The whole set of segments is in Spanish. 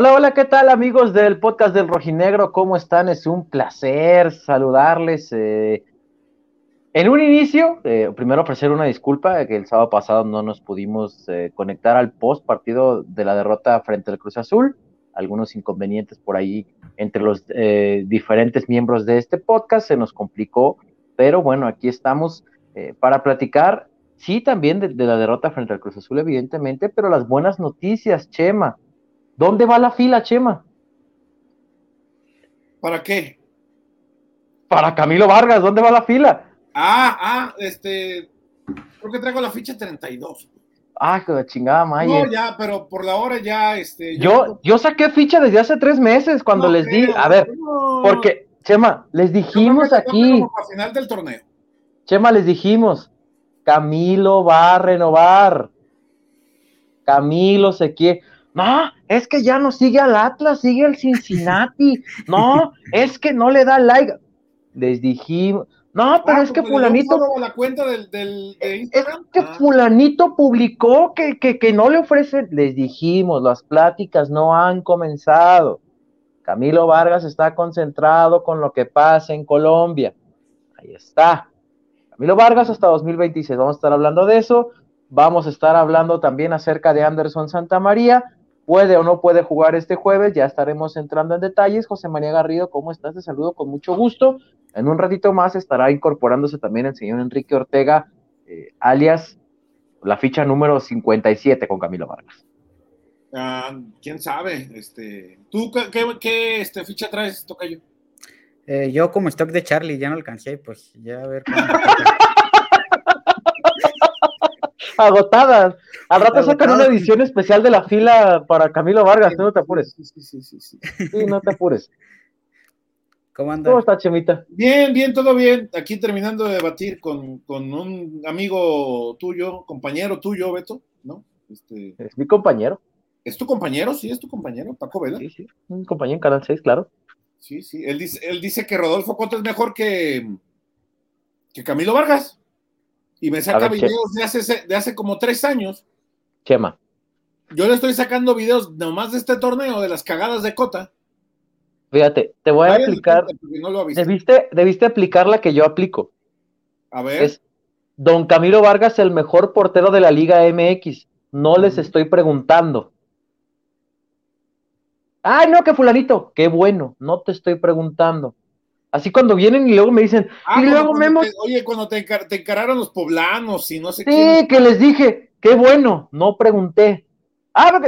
Hola, hola, ¿qué tal amigos del podcast del Rojinegro? ¿Cómo están? Es un placer saludarles. Eh, en un inicio, eh, primero ofrecer una disculpa, que el sábado pasado no nos pudimos eh, conectar al post partido de la derrota frente al Cruz Azul. Algunos inconvenientes por ahí entre los diferentes miembros de este podcast se nos complicó, pero bueno, aquí estamos para platicar, sí, también de la derrota frente al Cruz Azul, evidentemente, pero las buenas noticias, Chema ¿Dónde va la fila, Chema? ¿Para qué? Para Camilo Vargas, ¿dónde va la fila? Ah, ah, este, creo que traigo la ficha 32. Ah, chingada Maya. No, ya, pero por la hora ya, este. Yo, yo, saqué ficha desde hace tres meses cuando les di, a ver, porque, Chema, les dijimos aquí. final del torneo. Chema, les dijimos, Camilo va a renovar. Camilo se quiere. No, es que ya no sigue al Atlas, sigue al Cincinnati. No, es que no le da like. Les dijimos, no, pero ah, es que fulanito. La cuenta del, Es que ah. fulanito publicó que, que, que no le ofrece. Les dijimos, las pláticas no han comenzado. Camilo Vargas está concentrado con lo que pasa en Colombia. Ahí está. Camilo Vargas hasta 2026. Vamos a estar hablando de eso. Vamos a estar hablando también acerca de Anderson Santamaría puede o no puede jugar este jueves, ya estaremos entrando en detalles. José María Garrido, ¿cómo estás? Te saludo con mucho gusto. En un ratito más estará incorporándose también el señor Enrique Ortega, eh, alias la ficha número 57 con Camilo Vargas. Ah, ¿Quién sabe? Este, ¿Tú qué, este, ficha traes, Tocayo? Eh, yo como stock de Charlie, ya no alcancé, pues ya a ver. agotadas. Al rato sacan una edición especial de la fila para Camilo Vargas, no te apures. Sí, sí, sí, sí. Sí, no te apures. ¿Cómo anda? ¿Cómo está, Chemita? Bien, bien, todo bien. Aquí terminando de debatir con, un amigo tuyo, compañero tuyo, Beto, ¿no? Este... Es mi compañero. ¿Es tu compañero? Sí, es tu compañero, Paco Vela. Sí, sí, un compañero en Canal 6, claro. Sí, sí. Él dice, él dice que Rodolfo Cota es mejor que, que Camilo Vargas. Y me saca videos de hace, de hace como tres años. Chema. Yo le estoy sacando videos nomás de este torneo, de las cagadas de Cota. Fíjate, te voy a aplicar. debiste, debiste aplicar la que yo aplico. A ver. Es Don Camilo Vargas, el mejor portero de la Liga MX. No les estoy preguntando. Ay, no, que fulanito. Qué bueno, no te estoy preguntando. Así cuando vienen y luego me dicen, ah, y luego Memo. oye, cuando te, encararon los poblanos y no sé qué. Sí, que les dije, qué bueno, no pregunté. Ah,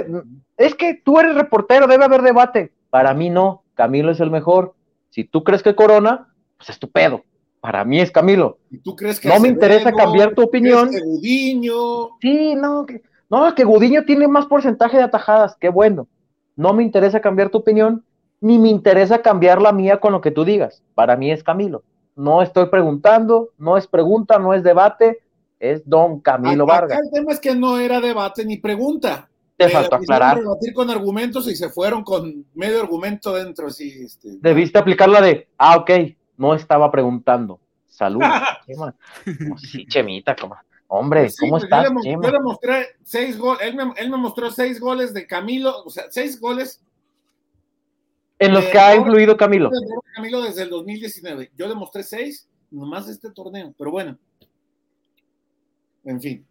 es que tú eres reportero, debe haber debate. Para mí no, Camilo es el mejor. Si tú crees que Corona, pues estupendo. Para mí es Camilo. ¿Y tú crees que no me interesa cambiar tu opinión. Que Gudiño? Sí, no, que, no, que Gudiño tiene más porcentaje de atajadas, qué bueno. No me interesa cambiar tu opinión ni me interesa cambiar la mía con lo que tú digas. Para mí es Camilo. No estoy preguntando, no es pregunta, no es debate, es don Camilo Vargas. el tema es que no era debate ni pregunta. Te faltó aclarar. debatir con argumentos y se fueron con medio argumento dentro. Así, este, Debiste aplicar la de, ah, ok, no estaba preguntando. Salud. sí, Chemita, como. Hombre, pues ¿cómo está? Yo, le, mostré seis goles, él me, él me mostró seis goles de Camilo, o sea, seis goles en los que ha influido Camilo. Camilo desde el 2019. Yo demostré seis, nomás este torneo, pero bueno. En fin.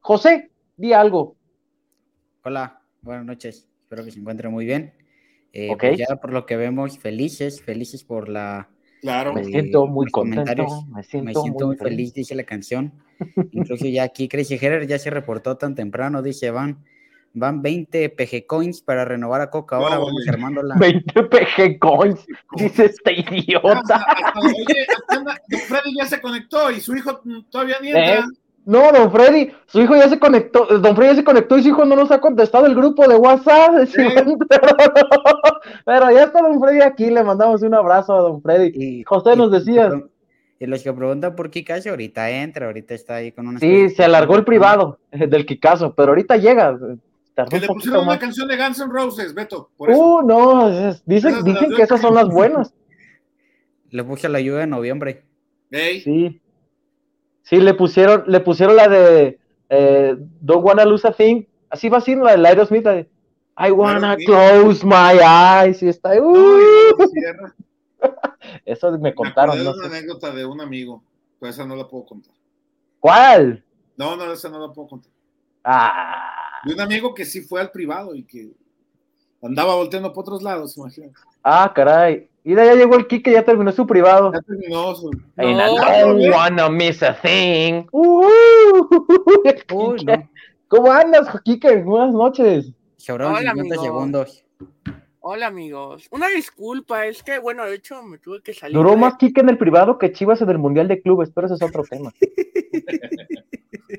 José, di algo. Hola, buenas noches. Espero que se encuentre muy bien. Eh, pues ya por lo que vemos, felices, felices por la. Claro. Me siento muy contento. Me siento, muy, feliz, dice la canción. Incluso ya aquí Crazy Herer ya se reportó tan temprano, dice Van Van 20 PG Coins para renovar a Coca. Ahora vamos armándola. 20 PG Coins, dice este idiota. oye, don Freddy ya se conectó y su hijo todavía ni entra. ¿Eh? No, don Freddy, su hijo ya se conectó, don Freddy ya se conectó y su hijo no nos ha contestado el grupo de WhatsApp. Pero ya está don Freddy aquí, le mandamos un abrazo a don Freddy. Y, José nos decía. Y los que preguntan por Kikazo, ahorita entra, ahorita está ahí con una. Sí, se alargó el privado del Kikazo, pero ahorita llega. Que le pusieron una canción de Guns N' Roses, Beto. uh, no, dicen, dicen que esas son las buenas. Le puse la lluvia de noviembre. Sí. Sí, le pusieron, le pusieron la de eh, Don't Wanna Lose a Thing. Así va así, la de Aerosmith. I I wanna close my eyes. Y está. Eso me contaron. Me una anécdota de un amigo, pero esa no la puedo contar. ¿Cuál? No, no, esa no la puedo contar. Ah. De un amigo que sí fue al privado y que andaba volteando por otros lados, imagínate. Ah, caray. Y de allá llegó el Kike, ya terminó su privado. Ya terminó su. No, no, wanna miss a thing. Uh, Uy, no. ¿Cómo andas, Kike? Buenas noches. Hola, segundos. Hola amigos, una disculpa, es que bueno, de hecho me tuve que salir. Duró más Kike en el privado que Chivas en el Mundial de Clubes, pero ese es otro tema.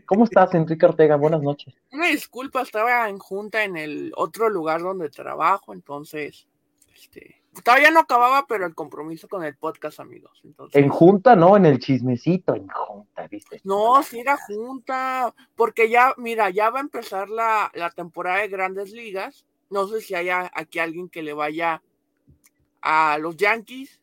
¿Cómo estás, Enrique Ortega? Buenas noches. Una disculpa, estaba en junta en el otro lugar donde trabajo, entonces, este, todavía no acababa, pero el compromiso con el podcast, amigos. Entonces, en junta, no, en el chismecito, en junta, ¿viste? No, sí era junta, porque ya, mira, ya va a empezar la, la temporada de grandes ligas no sé si haya aquí alguien que le vaya a los Yankees.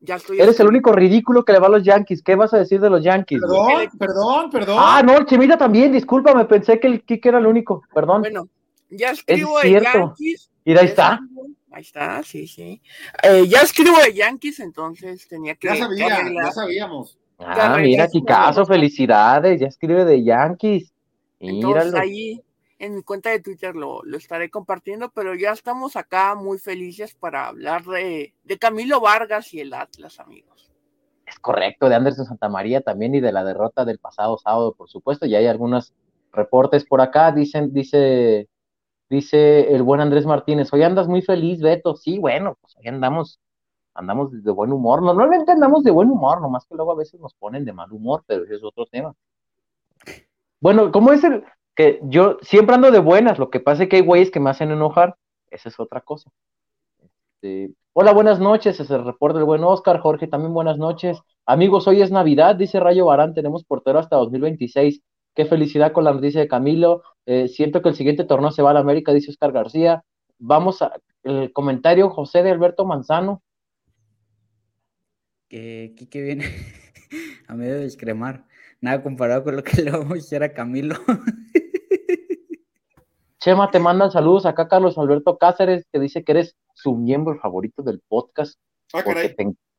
Ya estoy Eres el único ridículo que le va a los Yankees. ¿Qué vas a decir de los Yankees? Perdón, perdón, perdón. Ah, no, el Chemita también, discúlpame, pensé que el Kike era el único, perdón. Bueno, ya escribo de Yankees. Y ahí está. ahí está, sí, sí. Eh, ya escribo de Yankees, entonces tenía que. Ya sabía, ya sabíamos. Ah, mira, Kikazo, felicidades, ya escribe de Yankees. Entonces ahí en mi cuenta de Twitter lo, estaré compartiendo, pero ya estamos acá muy felices para hablar de, Camilo Vargas y el Atlas, amigos. Es correcto, de Anderson Santamaría también y de la derrota del pasado sábado, por supuesto, y hay algunos reportes por acá, dicen, dice, dice el buen Andrés Martínez, hoy andas muy feliz, Beto, sí, bueno, pues hoy andamos, andamos de buen humor, normalmente andamos de buen humor, nomás que luego a veces nos ponen de mal humor, pero ese es otro tema. Bueno, ¿cómo es el, que yo siempre ando de buenas, lo que pasa es que hay güeyes que me hacen enojar, esa es otra cosa. Este, hola, buenas noches, es el reporte del buen Oscar, Jorge, también buenas noches. Amigos, hoy es Navidad, dice Rayo Barán, tenemos portero hasta 2026. Qué felicidad con la noticia de Camilo. Eh, siento que el siguiente torneo se va a la América, dice Oscar García. Vamos a el comentario, José de Alberto Manzano. Que Quique viene a medio de descremar. Nada comparado con lo que le vamos a decir a Camilo. Chema, te mandan saludos acá Carlos Alberto Cáceres, que dice que eres su miembro favorito del podcast. Ah,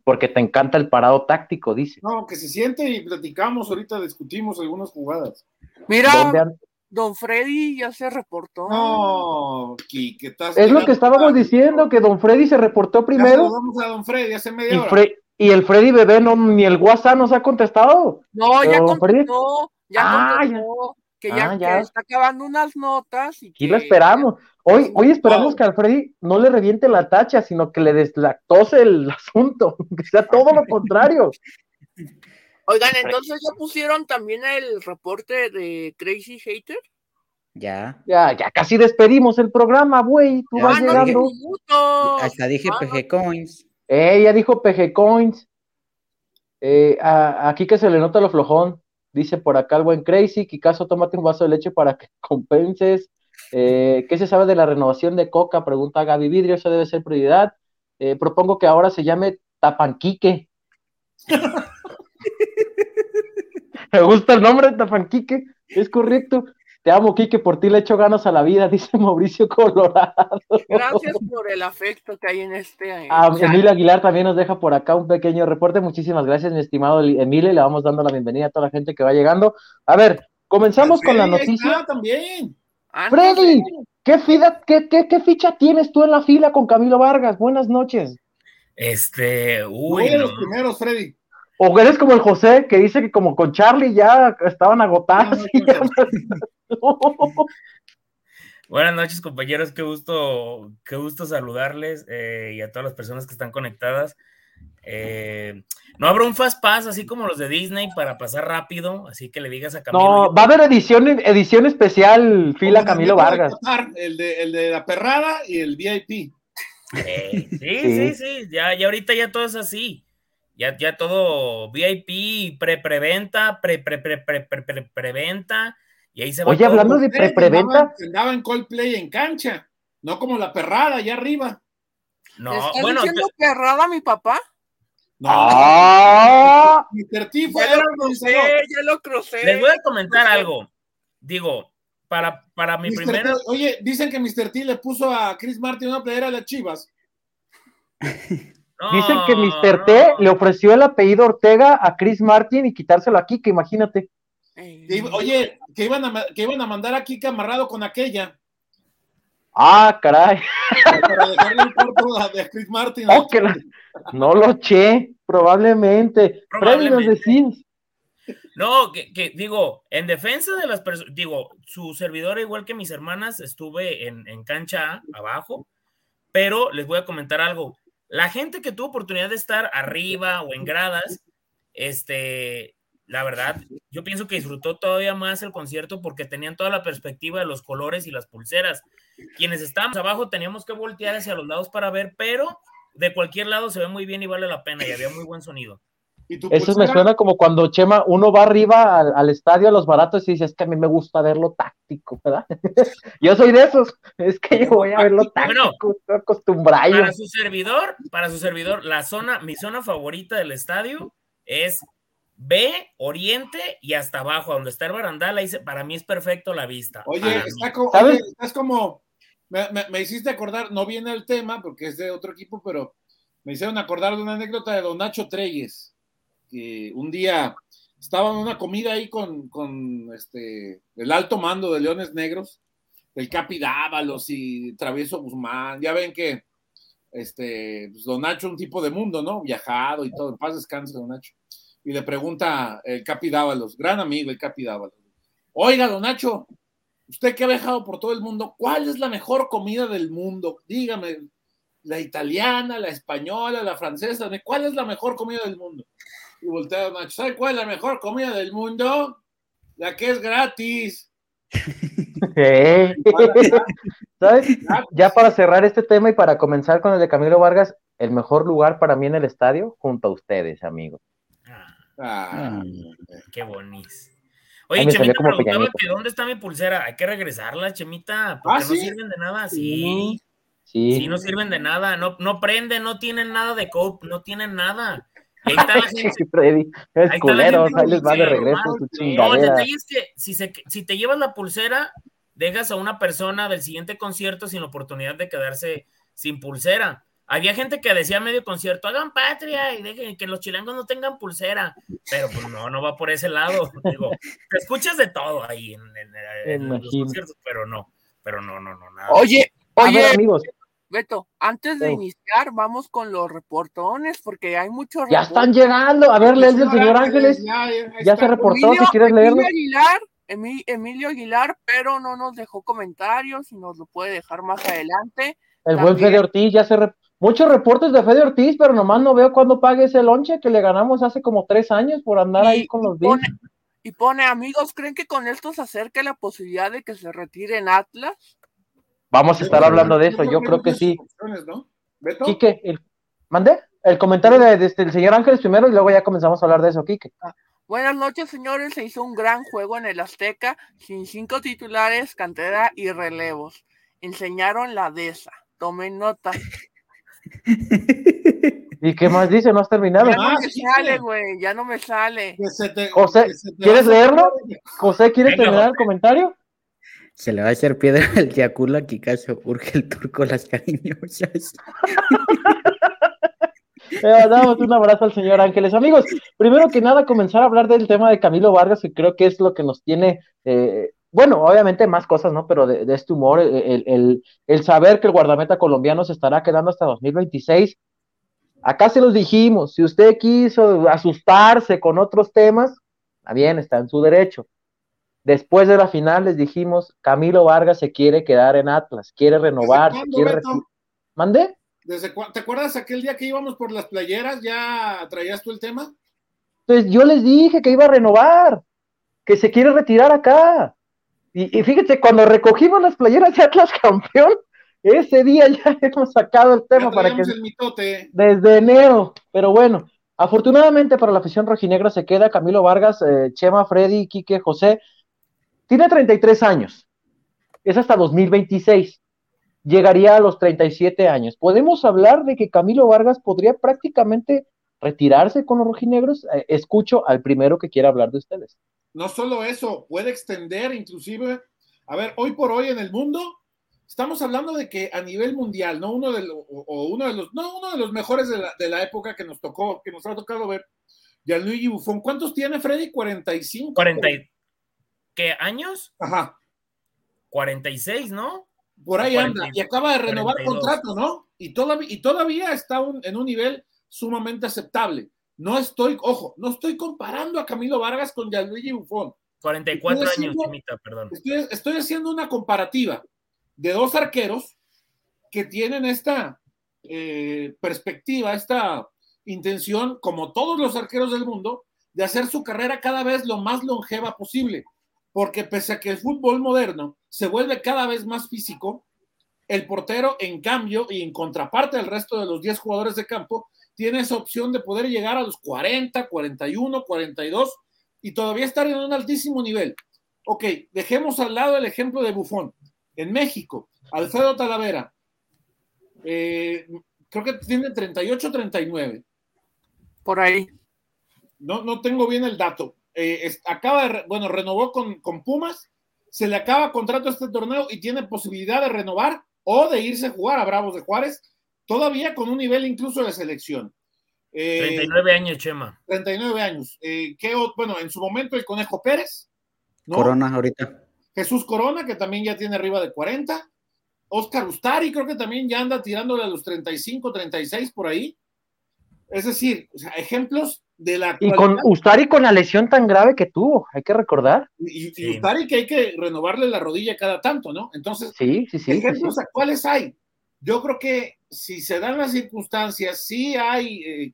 porque, te, encanta el parado táctico, dice. No, que se siente y platicamos, ahorita discutimos algunas jugadas. Mira, Don Freddy ya se reportó. No, ¿qué estás Es lo que estábamos diciendo, que Don Freddy se reportó primero. Vamos a Don Freddy hace media hora. Y el Freddy Bebé no, ni el WhatsApp nos ha contestado. No, ya contestó, ya ah, contestó, que ya, ah, está acabando unas notas. Y, lo esperamos. Hoy, hoy esperamos que al Freddy no le reviente la tacha, sino que le deslactose el asunto, que sea todo lo contrario. Oigan, entonces ya pusieron también el reporte de Crazy Hater. Ya. Ya, ya casi despedimos el programa, güey. Tú vas llegando. Hasta dije PG Coins. Eh, ya dijo PG Coins. Eh, aquí que se le nota lo flojón. Dice por acá el buen Crazy. Kikazo, tómate un vaso de leche para que compenses. Eh, ¿Qué se sabe de la renovación de Coca? Pregunta Gaby Vidrio. Eso debe ser prioridad. Eh, propongo que ahora se llame Tapanquique. Me gusta el nombre de Tapanquique. Es correcto. Te amo, Kike, por ti le echo ganas a la vida, dice Mauricio Colorado. Gracias por el afecto que hay en este. Ah, Emilio Aguilar también nos deja por acá un pequeño reporte. Muchísimas gracias, mi estimado Emilio. Le vamos dando la bienvenida a toda la gente que va llegando. A ver, comenzamos con la noticia. también. Freddy, ¿qué, qué, ficha tienes tú en la fila con Camilo Vargas? Buenas noches. Este, uy. los primeros, Freddy. O eres como el José, que dice que como con Charlie ya estaban agotadas. Buenas noches, compañeros. Qué gusto, qué gusto saludarles eh, y a todas las personas que están conectadas. Eh, no habrá un fast pass así como los de Disney para pasar rápido, así que le digas a Camilo. No, va a haber edición, edición especial, fila Camilo Vargas. El de, el de la perrada y el VIP. Eh, sí, sí, sí, ya, ya ahorita ya todo es así. Ya, ya todo VIP, pre-preventa, pre-pre-pre-pre-preventa, y ahí se va. Oye, hablando de pre-preventa. Andaba en Coldplay en cancha, no como la perrada allá arriba. No, ¿Estás bueno. diciendo perrada mi papá? No. ¡Ah! ya, lo crucé, ya lo crucé. Les voy a comentar algo. Digo, para, para mi primera. oye, dicen que Mr. T le puso a Chris Martin una playera de las chivas. dicen que Mr. T le ofreció el apellido Ortega a Chris Martin y quitárselo aquí, que imagínate. oye, que iban, a, que iban a mandar a Kike amarrado con aquella. Ah, caray. Para dejarle el cuerpo de Chris Martin. Oh, no lo eché, probablemente. probablemente. No, que, digo, en defensa de las personas, digo, su servidor, igual que mis hermanas, estuve en, en cancha abajo, pero les voy a comentar algo. La gente que tuvo oportunidad de estar arriba o en gradas, este, la verdad, yo pienso que disfrutó todavía más el concierto porque tenían toda la perspectiva de los colores y las pulseras. Quienes estábamos abajo teníamos que voltear hacia los lados para ver, pero de cualquier lado se ve muy bien y vale la pena y había muy buen sonido. Eso me suena como cuando Chema, uno va arriba al, estadio a los baratos y dice, es que a mí me gusta verlo táctico, ¿verdad? yo soy de esos, es que yo voy a verlo táctico, estoy acostumbrado. Para su servidor, para su servidor, la zona, mi zona favorita del estadio es B, Oriente y hasta abajo, donde está el barandal, ahí para mí es perfecto la vista. Oye, está como, oye estás como, me, hiciste acordar, no viene el tema porque es de otro equipo, pero me hicieron acordar de una anécdota de Don Nacho Treyes, un día estaba en una comida ahí con, con este, el alto mando de Leones Negros, el Capi Dávalos y Travieso Guzmán, ya ven que este, pues Don Nacho un tipo de mundo, ¿no? Viajado y todo, en paz descanse Don Nacho y le pregunta el Capi Dávalos, gran amigo el Capi Dávalos, oiga, don Nacho, usted que ha viajado por todo el mundo, ¿cuál es la mejor comida del mundo? Dígame, la italiana, la española, la francesa, ¿cuál es la mejor comida del mundo? Y voltea Don Nacho, ¿sabe cuál es la mejor comida del mundo? La que es gratis. ¿Sabes? Ya para cerrar este tema y para comenzar con el de Camilo Vargas, el mejor lugar para mí en el estadio, junto a ustedes, amigos. Ah, qué bonis. Oye, Chemita preguntaba que dónde está mi pulsera. Hay que regresarla, Chemita, porque ah, no sirven de nada. Sí. Sí. sí. no sirven de nada. No, no prenden, no tienen nada de cope, no tienen nada. Ahí está la gente. Freddy, es culero, ahí les va de regreso su chingadera. No, el detalle es que si, se, si te llevas la pulsera, dejas a una persona del siguiente concierto sin oportunidad de quedarse sin pulsera. Había gente que decía medio concierto, hagan patria y dejen que los chilangos no tengan pulsera, pero pues no, no va por ese lado. Digo, te escuchas de todo ahí en, los conciertos, pero no, pero no, no, no, nada. Oye, oye, amigos. Beto, antes de iniciar, vamos con los reportones, porque hay muchos. Ya están llegando. A ver, lee el señor Ángeles. Ya, se reportó, si quieres leerlo. Emilio Aguilar, Emilio Aguilar, pero no nos dejó comentarios y nos lo puede dejar más adelante. El buen Fede Ortiz ya se, muchos reportes de Fede Ortiz, pero nomás no veo cuándo pague ese lonche que le ganamos hace como tres años por andar ahí con los Bills. Y pone, amigos, ¿creen que con esto se acerca la posibilidad de que se retire en Atlas? Vamos a estar hablando de eso, yo creo que sí. ¿no? Quique, el, ¿mandé? El comentario de, este, el señor Ángeles primero y luego ya comenzamos a hablar de eso, Quique. Ah, buenas noches, señores. Se hizo un gran juego en el Azteca, sin cinco titulares, cantera y relevos. Enseñaron la DESA. Tomen nota. ¿Y qué más dice? ¿No has terminado? Ya no me sale, güey, ya no me sale. José, ¿quieres leerlo? José, ¿quieres terminar el comentario? Se le va a hacer piedra al Yakula Kikacho, urge el turco las cariñosas. Le damos un abrazo al señor Ángeles. Amigos, primero que nada, comenzar a hablar del tema de Camilo Vargas, que creo que es lo que nos tiene eh, bueno, obviamente más cosas, ¿no? Pero de, este humor, el, saber que el guardameta colombiano se estará quedando hasta 2026. Acá se los dijimos, si usted quiso asustarse con otros temas, está bien, está en su derecho. Después de la final les dijimos, Camilo Vargas se quiere quedar en Atlas, quiere renovar, quiere... ¿Mande? ¿Te acuerdas aquel día que íbamos por las playeras? ¿Ya traías tú el tema? Pues yo les dije que iba a renovar, que se quiere retirar acá. Y, fíjate, cuando recogimos las playeras de Atlas campeón, ese día ya hemos sacado el tema para que. Desde enero, pero bueno. Afortunadamente para la afición rojinegra se queda Camilo Vargas, eh, Chema, Freddy, Quique, José. Tiene 33 años. Es hasta 2026. Llegaría a los 37 años. ¿Podemos hablar de que Camilo Vargas podría prácticamente retirarse con los rojinegros? Eh, escucho al primero que quiera hablar de ustedes no solo eso, puede extender inclusive A ver, hoy por hoy en el mundo, estamos hablando de que a nivel mundial, no uno de los, o, uno de los, no uno de los mejores de la, de la, época que nos tocó, que nos ha tocado ver, Gianluigi Buffon. ¿Cuántos tiene Freddy? 45. 40, ¿Qué años? Ajá. 46, ¿no? Por ahí anda. Y acaba de renovar 42. contrato, ¿no? Y todavía, y todavía está un, en un nivel sumamente aceptable. No estoy, ojo, no estoy comparando a Camilo Vargas con Gianluigi Buffon. 44 estoy años, haciendo, perdón. Estoy, estoy, haciendo una comparativa de dos arqueros que tienen esta eh, perspectiva, esta intención, como todos los arqueros del mundo, de hacer su carrera cada vez lo más longeva posible. Porque pese a que el fútbol moderno se vuelve cada vez más físico, el portero, en cambio, y en contraparte del resto de los 10 jugadores de campo, tiene esa opción de poder llegar a los 40, 41, 42 y todavía estar en un altísimo nivel. Ok, dejemos al lado el ejemplo de Bufón. En México, Alfredo Talavera, eh, creo que tiene 38, 39. Por ahí. No, no tengo bien el dato. Eh, es, acaba de, bueno, renovó con, con Pumas, se le acaba contrato a este torneo y tiene posibilidad de renovar o de irse a jugar a Bravos de Juárez, todavía con un nivel incluso de selección. Eh, 39 años, Chema. 39 años. Eh, ¿qué, bueno, en su momento el Conejo Pérez. ¿no? Corona ahorita. Jesús Corona, que también ya tiene arriba de 40. Oscar Ustari, creo que también ya anda tirándole a los 35, 36 por ahí. Es decir, o sea, ejemplos de la. Y con Ustari con la lesión tan grave que tuvo, hay que recordar. Y, y sí. Ustari que hay que renovarle la rodilla cada tanto, ¿no? Entonces, sí, sí, sí, ejemplos sí, actuales hay. Yo creo que si se dan las circunstancias, sí hay, eh,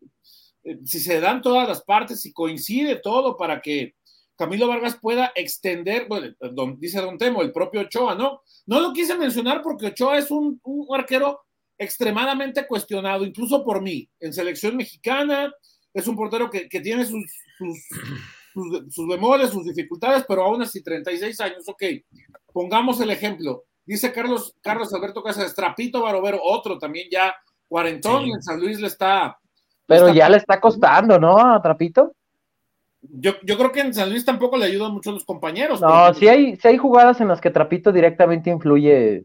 eh, si se dan todas las partes, si coincide todo para que Camilo Vargas pueda extender, bueno, don, dice Don Temo, el propio Ochoa, ¿no? No lo quise mencionar porque Ochoa es un, un arquero extremadamente cuestionado, incluso por mí, en selección mexicana, es un portero que, que tiene sus, sus, sus, sus, bemoles, sus dificultades, pero aún así 36 años, ok, pongamos el ejemplo, dice Carlos, Carlos Alberto Casas, Trapito Barovero, otro también ya cuarentón, sí. y en San Luis le está... Pero está, ya le está costando, ¿no, a Trapito? Yo, yo, creo que en San Luis tampoco le ayudan mucho los compañeros. No, sí hay, sí hay jugadas en las que Trapito directamente influye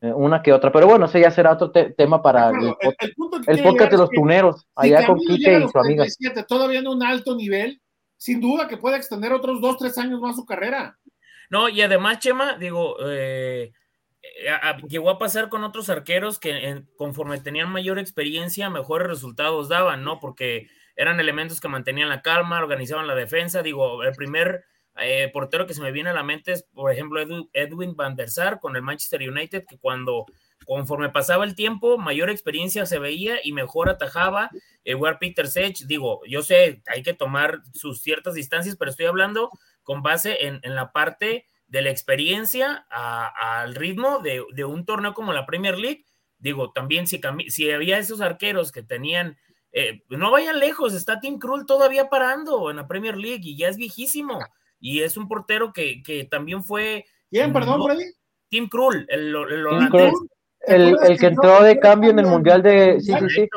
una que otra, pero bueno, ese ya será otro te tema para el, el, el, el podcast de los tuneros, si allá con Quique y su amiga. 37, todavía en un alto nivel, sin duda que puede extender otros dos, tres años más su carrera. No, y además, Chema, digo, eh, a, a, llegó a pasar con otros arqueros que en, conforme tenían mayor experiencia, mejores resultados daban, ¿no? Porque eran elementos que mantenían la calma, organizaban la defensa, digo, el primer eh, portero que se me viene a la mente es, por ejemplo, Edwin van der Sar con el Manchester United, que cuando conforme pasaba el tiempo, mayor experiencia se veía y mejor atajaba. War Peter Sech, digo, yo sé, hay que tomar sus ciertas distancias, pero estoy hablando con base en, en la parte de la experiencia al ritmo de, de, un torneo como la Premier League. Digo, también si, si había esos arqueros que tenían eh, no vayan lejos, está Tim Krul todavía parando en la Premier League y ya es viejísimo y es un portero que, que también fue. ¿Quién, perdón, Freddy? Tim Krul, el, el holandés. El, el, que entró de cambio en el Mundial de. Sí, sí, sí.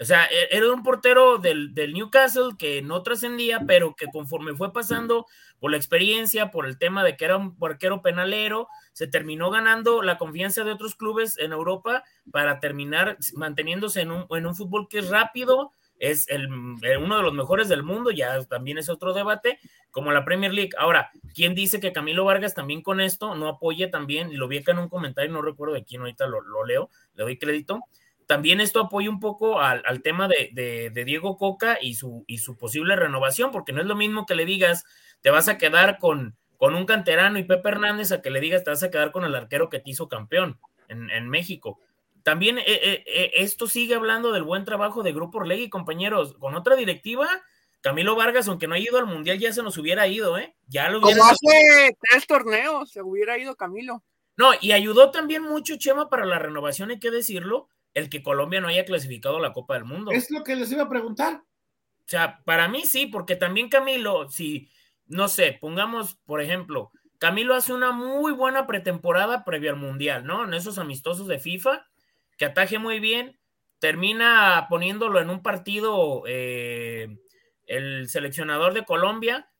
O sea, e, era un portero del, del Newcastle que no trascendía, pero que conforme fue pasando por la experiencia, por el tema de que era un arquero penalero, se terminó ganando la confianza de otros clubes en Europa para terminar manteniéndose en un, en un fútbol que es rápido, es el, uno de los mejores del mundo, ya también es otro debate, como la Premier League. Ahora, ¿quién dice que Camilo Vargas también con esto no apoya también? Lo vi acá en un comentario, no recuerdo de quién, ahorita lo, lo leo, le doy crédito. También esto apoya un poco al, al tema de, de, de, Diego Coca y su, y su posible renovación, porque no es lo mismo que le digas, te vas a quedar con, con un canterano y Pepe Hernández, a que le digas, te vas a quedar con el arquero que te hizo campeón en, en México también eh, eh, esto sigue hablando del buen trabajo de Grupo Orlegui, compañeros. Con otra directiva, Camilo Vargas, aunque no ha ido al Mundial, ya se nos hubiera ido, ¿eh? Ya lo hubiera Como hace tres torneos se hubiera ido Camilo. No, y ayudó también mucho, Chema, para la renovación, hay que decirlo, el que Colombia no haya clasificado a la Copa del Mundo. Es lo que les iba a preguntar. O sea, para mí sí, porque también Camilo, si, no sé, pongamos, por ejemplo, Camilo hace una muy buena pretemporada previo al Mundial, ¿no? En esos amistosos de FIFA que ataje muy bien, termina poniéndolo en un partido eh, el seleccionador de Colombia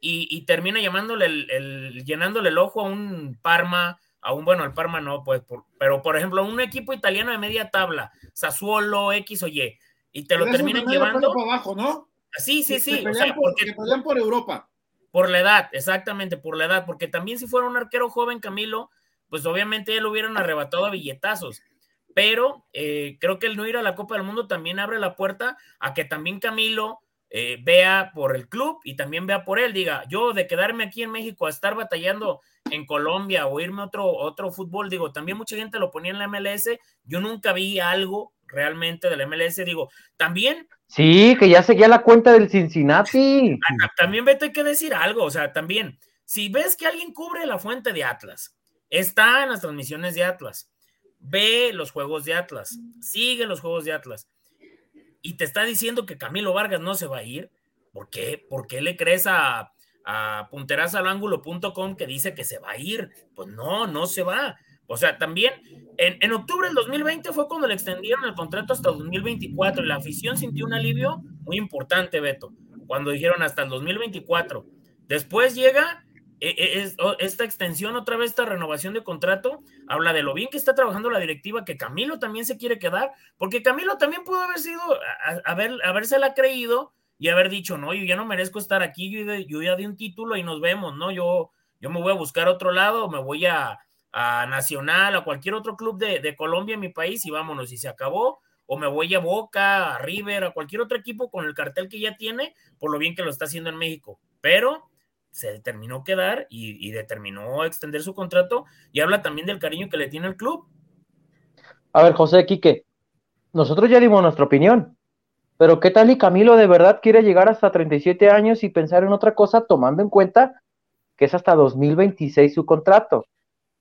y, termina llamándole el, llenándole el ojo a un Parma, a un, bueno, el Parma no, pues, pero por ejemplo, un equipo italiano de media tabla, Sassuolo, X o Y, y te lo terminan llevando. Por abajo, ¿no? Sí, sí, sí. o sea, porque, por Europa. Por la edad, exactamente, por la edad, porque también si fuera un arquero joven, Camilo, pues obviamente ya lo hubieran arrebatado a billetazos. Pero eh, creo que el no ir a la Copa del Mundo también abre la puerta a que también Camilo eh, vea por el club y también vea por él. Diga, yo de quedarme aquí en México a estar batallando en Colombia o irme a otro, otro fútbol, digo, también mucha gente lo ponía en la MLS. Yo nunca vi algo realmente del MLS, digo, también. Sí, que ya seguía la cuenta del Cincinnati. También vete hay que decir algo, o sea, también, si ves que alguien cubre la fuente de Atlas, está en las transmisiones de Atlas, ve los juegos de Atlas, sigue los juegos de Atlas, y te está diciendo que Camilo Vargas no se va a ir, ¿por qué? ¿Por qué le crees a, a punterazalángulo.com que dice que se va a ir? Pues no, no se va. O sea, también en, octubre del 2020 fue cuando le extendieron el contrato hasta 2024 y la afición sintió un alivio muy importante, Beto, cuando dijeron hasta el 2024. Después llega esta extensión, otra vez esta renovación de contrato, habla de lo bien que está trabajando la directiva, que Camilo también se quiere quedar, porque Camilo también pudo haber sido, haber, habérsela creído y haber dicho, no, yo ya no merezco estar aquí, yo, ya di un título y nos vemos, ¿no? Yo, yo me voy a buscar otro lado, me voy a, a Nacional, a cualquier otro club de, Colombia en mi país y vámonos, y se acabó, o me voy a Boca, a River, a cualquier otro equipo con el cartel que ya tiene, por lo bien que lo está haciendo en México. Pero se determinó quedar y, y determinó extender su contrato y habla también del cariño que le tiene el club. A ver, José Quique, nosotros ya dimos nuestra opinión, pero ¿qué tal y Camilo de verdad quiere llegar hasta 37 años y pensar en otra cosa tomando en cuenta que es hasta 2026 su contrato?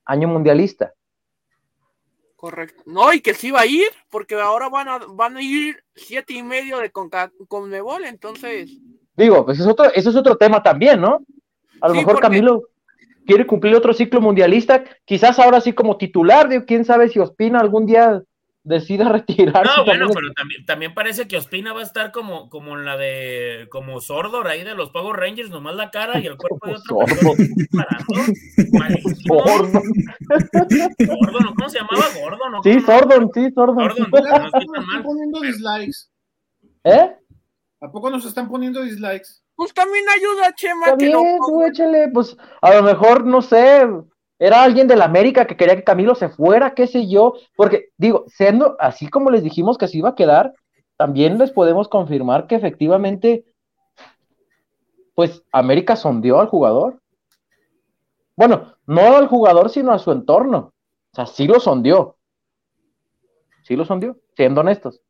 año mundialista. Correcto. No, y que sí va a ir, porque ahora van a, van a ir siete y medio de Conmebol, entonces. Digo, pues es otro, eso es otro tema también, ¿no? A lo mejor Camilo quiere cumplir otro ciclo mundialista, quizás ahora sí como titular, digo, quién sabe si Ospina algún día decida retirarse. No, bueno, pero también, también, parece que Ospina va a estar como, como en la de, como Sordor ahí de los Power Rangers, nomás la cara y el cuerpo de otro. Gordo. Gordo, ¿cómo se llamaba? Gordo, ¿no? Sí, Sordon, sí, Sordon. Sordon, no están poniendo dislikes. ¿Eh? ¿A poco nos están poniendo dislikes? Pues también ayuda, Chema. También, que tú échale, pues a lo mejor, no sé, era alguien de la América que quería que Camilo se fuera, qué sé yo, porque digo, siendo así como les dijimos que se iba a quedar, también les podemos confirmar que efectivamente, pues América sondeó al jugador. Bueno, no al jugador, sino a su entorno. O sea, sí lo sondeó. Sí lo sondeó, siendo honestos.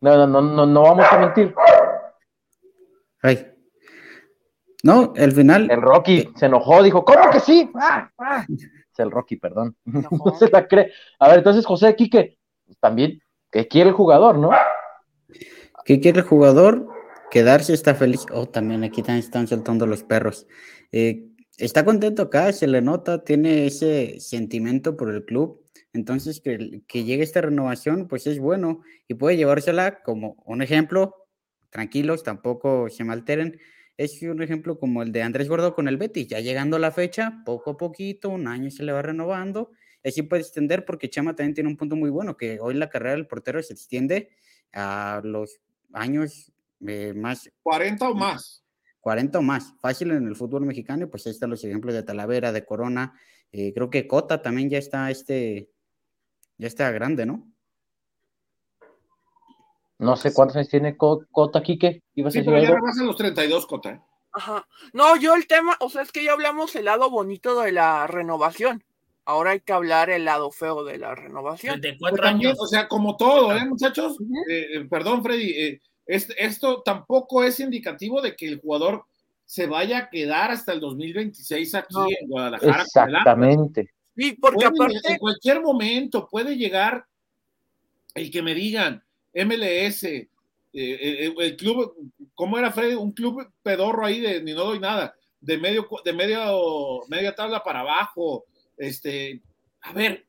No, no, no, no vamos a mentir. Ay, no, al final. El Rocky eh, se enojó, dijo, ¿cómo que sí? Ah, ah. Es el Rocky, perdón. No se la cree. A ver, entonces José Quique, también, ¿qué quiere el jugador, no? ¿Qué quiere el jugador? Quedarse está feliz. Oh, también aquí también están saltando los perros. Eh, está contento acá, se le nota, tiene ese sentimiento por el club. Entonces, que, que llegue esta renovación, pues es bueno y puede llevársela como un ejemplo. Tranquilos, tampoco se me alteren es un ejemplo como el de Andrés Gordo con el Betis, ya llegando a la fecha, poco a poquito, un año se le va renovando, así puede extender porque Chama también tiene un punto muy bueno, que hoy la carrera del portero se extiende a los años eh, más... 40 o más. 40 o más, fácil en el fútbol mexicano, pues ahí están los ejemplos de Talavera, de Corona, eh, creo que Cota también ya está, este, ya está grande, ¿no? No sé cuántos años tiene Cota, Quique. ¿Ibas sí, a pero ya rebasan los 32, Cota. ¿eh? Ajá. No, yo el tema, o sea, es que ya hablamos el lado bonito de la renovación. Ahora hay que hablar el lado feo de la renovación. De pues años. O sea, como todo, ¿eh, muchachos? Eh, eh, perdón, Freddy. esto tampoco es indicativo de que el jugador se vaya a quedar hasta el 2026 aquí en Guadalajara. Exactamente. Sí, porque aparte... En cualquier momento puede llegar el que me digan, MLS, eh, eh, el club, ¿cómo era Freddy? Un club pedorro ahí de ni no doy nada, de medio, de media tabla para abajo. Este, a ver,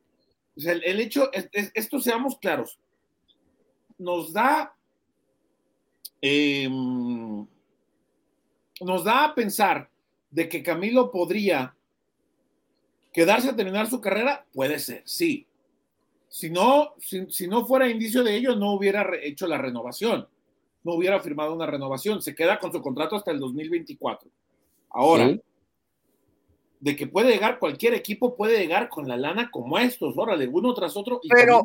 el, hecho, esto seamos claros, nos da em, nos da a pensar de que Camilo podría quedarse a terminar su carrera, puede ser, sí. Si no, si, no fuera indicio de ello, no hubiera hecho la renovación, no hubiera firmado una renovación, se queda con su contrato hasta el 2024. Ahora, de que puede llegar cualquier equipo, puede llegar con la lana como estos, órale, uno tras otro. Y pero,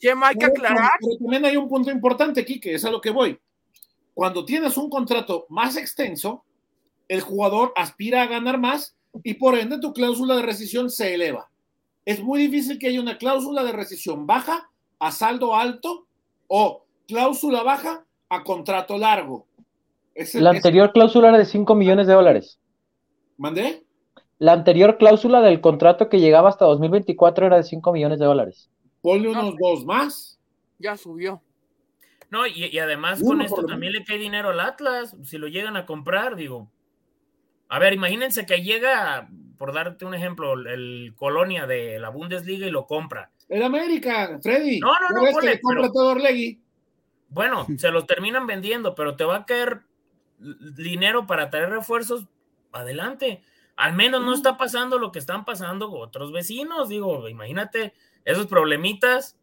¿qué hay que aclarar? Pero también hay un punto importante aquí, que es a lo que voy. Cuando tienes un contrato más extenso, el jugador aspira a ganar más y por ende tu cláusula de rescisión se eleva. Es muy difícil que haya una cláusula de rescisión baja a saldo alto o cláusula baja a contrato largo. la anterior cláusula era de 5 millones de dólares. ¿Mandé? La anterior cláusula del contrato que llegaba hasta 2024 era de 5 millones de dólares. Ponle unos dos más. Ya subió. No, y, además con esto también le cae dinero al Atlas. Si lo llegan a comprar, digo. A ver, imagínense que llega, por darte un ejemplo, el Colonia de la Bundesliga y lo compra. El América, Freddy. No, no, no, ponle, compra todo Orlegui. Bueno, se los terminan vendiendo, pero te va a caer dinero para traer refuerzos. Adelante. Al menos no está pasando lo que están pasando otros vecinos, digo, imagínate esos problemitas.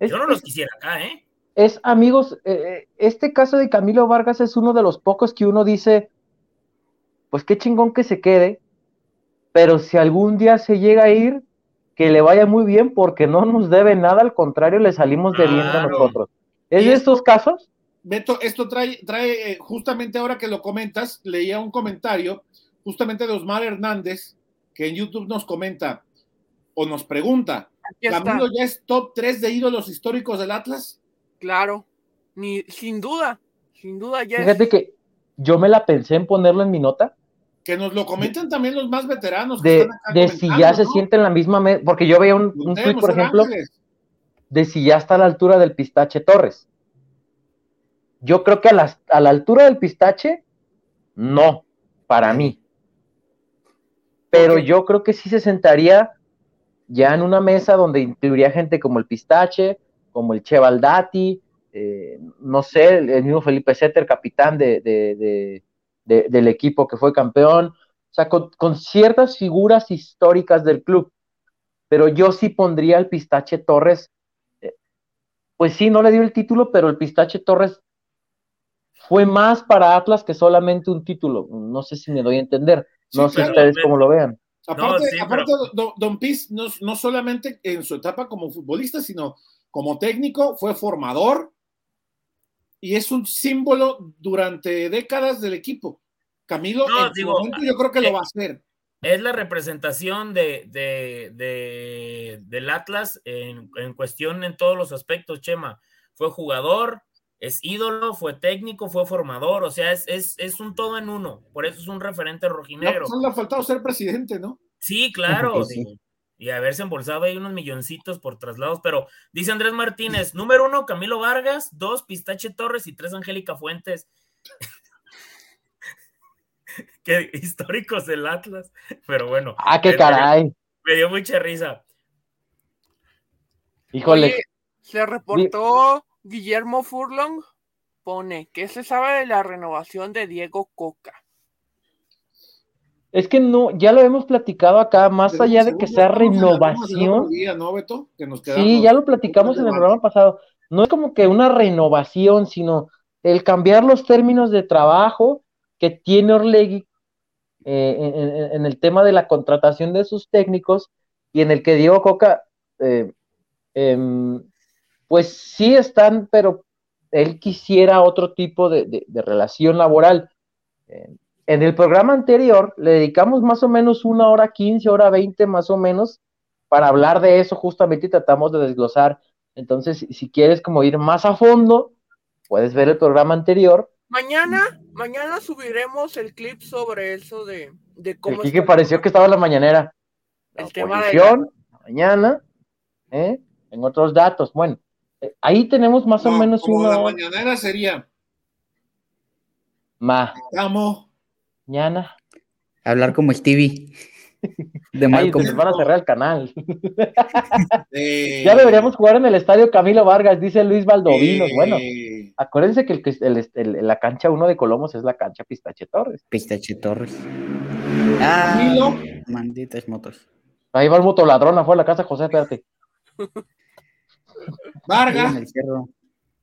Yo no los quisiera acá, ¿eh? Es, amigos, eh, eh, este caso de Camilo Vargas es uno de los pocos que uno dice, pues qué chingón que se quede, pero si algún día se llega a ir, que le vaya muy bien porque no nos debe nada, al contrario, le salimos debiendo a nosotros. ¿Es de estos casos? Beto, esto trae, trae eh, justamente ahora que lo comentas, leía un comentario justamente de Osmar Hernández, que en YouTube nos comenta o nos pregunta, ¿Camilo ya es top 3 de ídolos históricos del Atlas? Claro, ni, sin duda, sin duda ya Fíjate que yo me la pensé en ponerlo en mi nota. Que nos lo comenten también los más veteranos. de, de si ya se siente en la misma, porque yo veía un, un tweet, por ejemplo, de si ya está a la altura del Pistache Torres. Yo creo que a la, a la altura del Pistache, no, para mí pero yo creo que sí se sentaría ya en una mesa donde incluiría gente como el Pistache, como el Chevaldati, eh, no sé, el, mismo Felipe Setter, capitán de, del equipo que fue campeón, o sea, con, ciertas figuras históricas del club, pero yo sí pondría al Pistache Torres, eh, pues sí, no le dio el título, pero el Pistache Torres fue más para Atlas que solamente un título, no sé si me doy a entender. No sé ustedes cómo lo vean. Aparte, Don, Piz, no, solamente en su etapa como futbolista, sino como técnico, fue formador y es un símbolo durante décadas del equipo. Camilo, en momento yo creo que lo eh, va a hacer. Es la representación de, del Atlas en, en cuestión en todos los aspectos, Chema. Fue jugador, es ídolo, fue técnico, fue formador, o sea, es, un todo en uno, por eso es un referente rojinegro. No, pues, le ha faltado ser presidente, ¿no? Sí, claro, y haberse embolsado ahí unos milloncitos por traslados, pero dice Andrés Martínez, número uno, Camilo Vargas, dos, Pistache Torres y tres, Angélica Fuentes. qué históricos del Atlas, pero bueno. Ah, qué caray. Me dio mucha risa. Híjole. se reportó Guillermo Furlong pone, ¿qué se sabe de la renovación de Diego Coca? Es que no, ya lo hemos platicado acá, más allá de que sea renovación. sí, ya lo platicamos en el programa pasado. No es como que una renovación, sino el cambiar los términos de trabajo que tiene Orlegui eh, en, el tema de la contratación de sus técnicos y en el que Diego Coca eh, em, pues sí están, pero él quisiera otro tipo de, relación laboral. Eh, en el programa anterior le dedicamos más o menos una hora quince, hora veinte más o menos para hablar de eso justamente y tratamos de desglosar. Entonces, si quieres como ir más a fondo, puedes ver el programa anterior. Mañana, mañana subiremos el clip sobre eso de, de cómo... Aquí que pareció que estaba en la mañanera. el tema de la... mañana, ¿eh? en otros datos. Bueno, Ahí tenemos más o menos como una. La mañanera sería. Ma. Estamos. Mañana. Hablar como Stevie. De Ay, van a cerrar el canal. Ya deberíamos jugar en el estadio Camilo Vargas, dice Luis Valdovinos. bueno, acuérdense que, el, que el- el- la cancha 1 de Colomos es la cancha Pistache Torres. Pistache Torres. Ah, Camilo. malditas motos. Ahí va el motoladrón afuera de la casa, José, espérate. Vargas.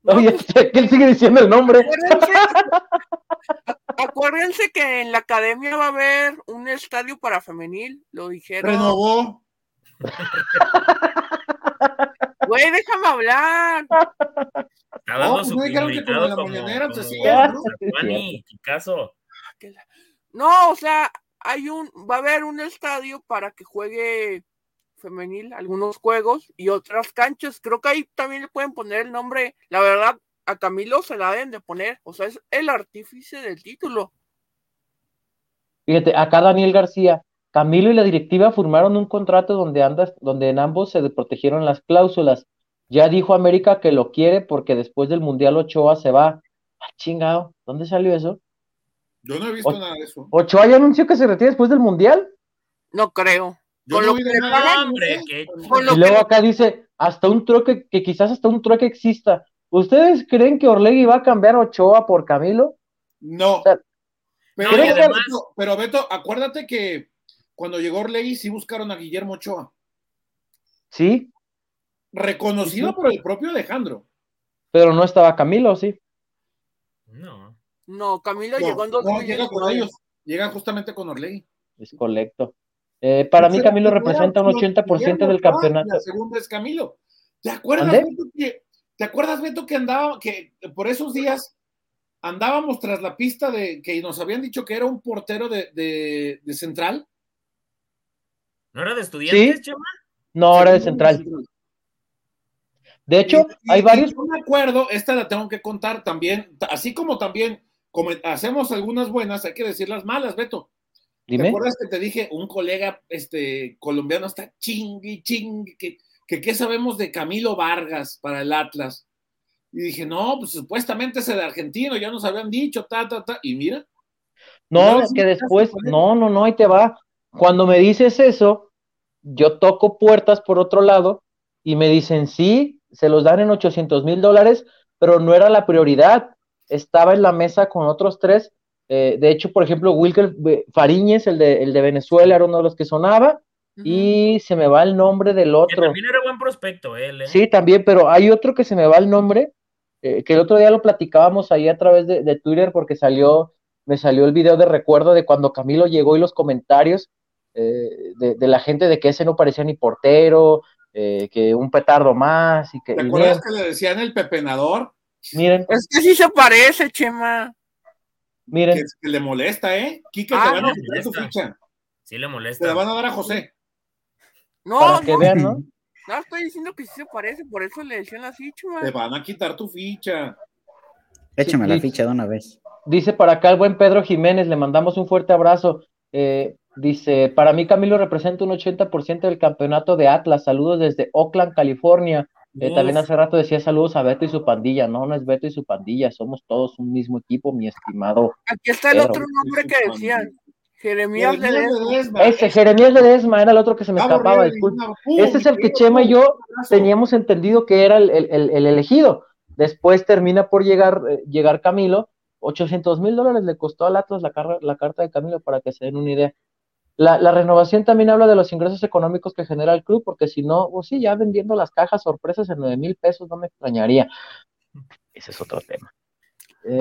Oye, que él sigue diciendo el nombre. Acuérdense, que en la academia va a haber un estadio para femenil, lo dijeron. renovó. Güey, déjame hablar. Está dando su no dijeron que como comunicado la como, mañanera, como sí, ¿no? Juani, Picasso. No, o sea, hay un, va a haber un estadio para que juegue femenil algunos juegos y otras canchas. Creo que ahí también le pueden poner el nombre. La verdad, a Camilo se la deben de poner. O sea, es el artífice del título. Fíjate, acá Daniel García, Camilo y la directiva firmaron un contrato donde, andas, donde en ambos se protegieron las cláusulas. Ya dijo América que lo quiere porque después del Mundial Ochoa se va. Ah, chingado, ¿dónde salió eso? Yo no he visto O- nada de eso. ¿Ochoa ya anunció que se retira después del Mundial? No creo. Yo Con no lo vi que nada, pagan, hombre, Con Y luego acá dice, hasta un trueque, que quizás hasta un trueque exista. ¿Ustedes creen que Orlegui va a cambiar a Ochoa por Camilo? No. sea, Pero, No, y Beto, además- pero Beto, acuérdate que cuando llegó Orlegui sí buscaron a Guillermo Ochoa, Sí, reconocido Sí. por el propio Alejandro. pero no estaba Camilo, sí. No. No, Camilo No, llegó en no, 2019. llega con ellos, llega justamente con Orlegui. Es correcto. Eh, para mí Camilo representa un opción, 80% Guillermo del campeonato. La segunda es Camilo. ¿Te acuerdas, que, ¿Te acuerdas, Beto, que andaba, que por esos días andábamos tras la pista de que nos habían dicho que era un portero de, de, de central? ¿No era de estudiantes, Chema? No, era de Sí, central. De hecho, Y- hay y- varios. y Yo me acuerdo, esta la tengo que contar también, así como también como hacemos algunas buenas, hay que decir las malas, Beto. ¿Te acuerdas que te dije, un colega este, colombiano está chingui, chingui, que, que qué sabemos de Camilo Vargas para el Atlas? Y dije, no, pues supuestamente es el argentino, ya nos habían dicho, ta, ta, ta, y mira, No, sí, que después, no, no, no, ahí te va. Cuando me dices eso, yo toco puertas por otro lado y me dicen, sí, se los dan en 800 mil dólares, pero no era la prioridad. Estaba en la mesa con otros tres. eh, de hecho, por ejemplo, Wilker eh, Fariñez, el de, el de Venezuela, era uno de los que sonaba, Y se me va el nombre del Que otro. también era buen prospecto él, ¿eh? Sí, también, pero hay otro que se me va el nombre, eh, que el otro día lo platicábamos ahí a través de, de Twitter porque salió, me salió el video de recuerdo de cuando Camilo llegó y los comentarios eh, de, de la gente de que ese no parecía ni portero, eh, que un petardo más y que... ¿te acuerdas que le decían el pepenador? miren, Es que sí se parece, Chema. miren, Que, que le molesta, ¿eh? Quique, Ah, te van a quitar molesta. ficha, Sí le te la molesta. van a dar a José. No, para que no, vean, ¿no? no estoy diciendo que sí se parece, por eso le decían así, Chema. Te van a quitar tu ficha. Échame la ficha de una vez. Dice para acá el buen Pedro Jiménez, le mandamos un fuerte abrazo. Eh, dice, para mí Camilo representa un 80% del campeonato de Atlas. Saludos desde Oakland, California. Eh, también hace rato decía saludos a Beto y su pandilla. No, no es Beto y su pandilla, somos todos un mismo equipo, mi estimado. Aquí está el Pedro. otro nombre que decían. Jeremías Ledesma. Ledesma. Ese Jeremías Ledesma era el otro que se me Cabo escapaba, disculpe. Ese es el que. Chema y yo teníamos entendido que era el, el- el- el elegido. Después termina por llegar, eh, llegar Camilo. 800 mil dólares le costó al Atlas la, carra- la carta de Camilo para que se den una idea. La, la renovación también habla de los ingresos económicos que genera el club, porque si no, pues sí, ya vendiendo las cajas sorpresas en 9 mil pesos no me extrañaría. Ese es otro tema.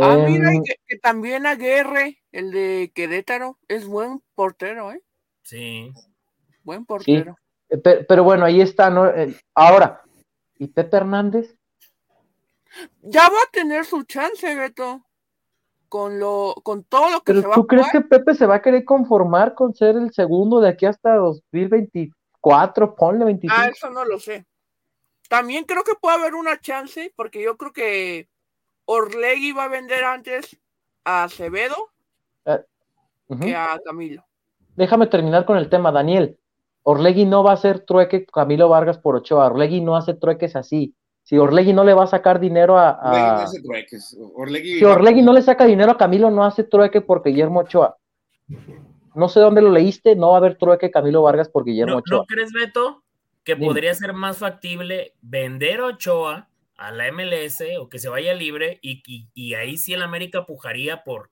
Ah, mira, y Em, que, que también Aguerre, el de Querétaro, es buen portero, ¿eh? Sí. Buen portero. eh, pe- pero, bueno, ahí está, ¿no? Eh, ahora, ¿y Pepe Hernández? Ya va a tener su chance, Beto. Con lo, con todo lo que ¿Pero se va tú a crees jugar. que Pepe se va a querer conformar con ser el segundo de aquí hasta 2024? Ponle 25. Ah, eso no lo sé. También creo que puede haber una chance, porque yo creo que Orlegui va a vender antes a Acevedo Ujú. que a Camilo. Déjame terminar con el tema, Daniel. Orlegui no va a hacer trueque Camilo Vargas por Ochoa. Orlegui no hace trueques así. Si Orlegui no le va a sacar dinero a. a- Orlegui no hace trueques. Orlegui- Si Orlegui no le saca dinero a Camilo, no hace trueque por Guillermo Ochoa. No sé dónde lo leíste, no va a haber trueque Camilo Vargas por Guillermo ¿No, Ochoa. ¿no crees, Beto, que Dime. podría ser más factible vender a Ochoa a la MLS o que se vaya libre y, ahí sí el América pujaría por,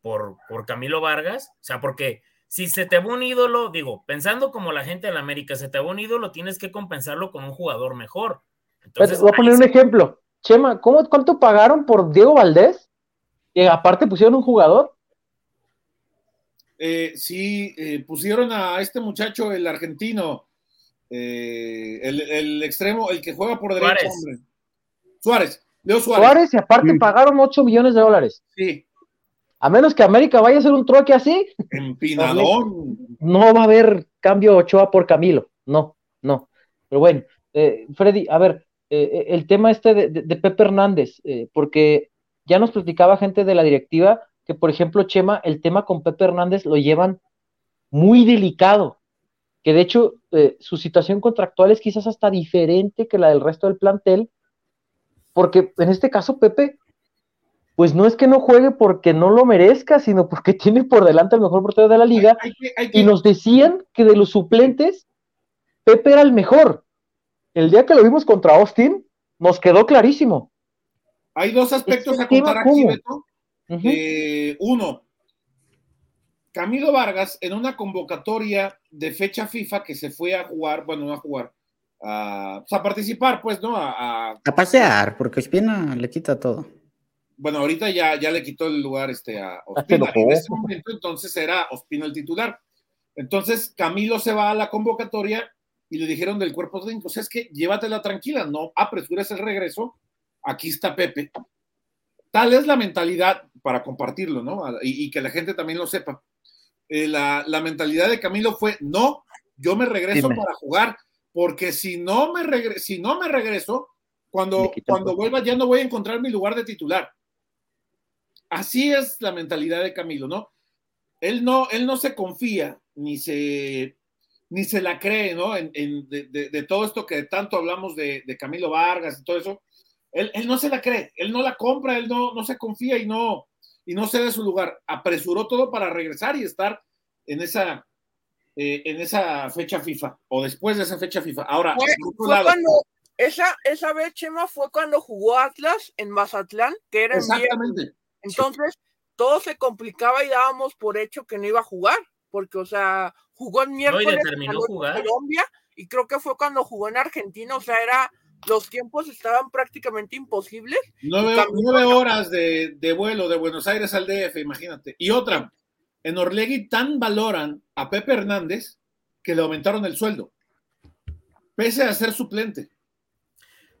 por, por, Camilo Vargas. O sea, porque si se te va un ídolo, digo, pensando como la gente de la América, se te va un ídolo, tienes que compensarlo con un jugador mejor. Entonces, voy a poner un ejemplo. Chema, ¿cómo, ¿cuánto pagaron por Diego Valdés? Y aparte pusieron un jugador. Eh, sí, eh, pusieron a este muchacho, el argentino, eh, el, extremo, el que juega por derecha, hombre. Suárez, Leo Suárez. Suárez y aparte pagaron 8 millones de dólares. Sí. A menos que América vaya a hacer un troque así. Empinadón. No va a haber cambio Ochoa por Camilo. No, no. Pero bueno, eh, Freddy, a ver, eh, eh, el tema este de, Pepe Hernández, porque ya nos platicaba gente de la directiva que, por ejemplo, Chema, el tema con Pepe Hernández lo llevan muy delicado, que de hecho su situación contractual es quizás hasta diferente que la del resto del plantel, porque en este caso Pepe, pues no es que no juegue porque no lo merezca, sino porque tiene por delante el mejor portero de la liga. Y nos decían que de los suplentes, Pepe era el mejor. El día que lo vimos contra Austin, nos quedó clarísimo. Hay dos aspectos a contar aquí, Beto. Eh, uno, Camilo Vargas en una convocatoria de fecha FIFA que se fue a jugar, bueno, no a jugar, a, participar, pues, ¿no? A, a, pasear, porque Ospina le quita todo. Bueno, ahorita ya, ya le quitó el lugar este, a Ospina. En ese momento, entonces, era Ospina el titular. Entonces, Camilo se va a la convocatoria y le dijeron del cuerpo técnico, o sea, es que llévatela tranquila, no apresures el regreso, aquí está Pepe. Tal es la mentalidad, para compartirlo, ¿no? Y, que la gente también lo sepa. Eh, la, mentalidad de Camilo fue, no, yo me regreso para jugar, porque si no me, si no me regreso, cuando, cuando vuelva ya no voy a encontrar mi lugar de titular. Así es la mentalidad de Camilo, ¿no? Él no, él no se confía ni se, ni se la cree, ¿no? En, de, todo esto que tanto hablamos de, Camilo Vargas y todo eso. Él, no se la cree, él no la compra, él no, no se confía y no, y no cede su lugar. Apresuró todo para regresar y estar en esa, eh, en esa fecha FIFA o después de esa fecha FIFA. Ahora, fue, cuando esa, esa vez, Chema, fue cuando jugó Atlas en Mazatlán, que era Exactamente. Entonces, todo se complicaba y dábamos por hecho que no iba a jugar, porque, o sea, jugó el miércoles en Colombia y creo que fue cuando jugó en Argentina, o sea, era los tiempos estaban prácticamente imposibles. Nueve, horas de, de, vuelo de Buenos Aires al DF, imagínate. Y otra, en Orlegui tan valoran a Pepe Hernández que le aumentaron el sueldo, pese a ser suplente.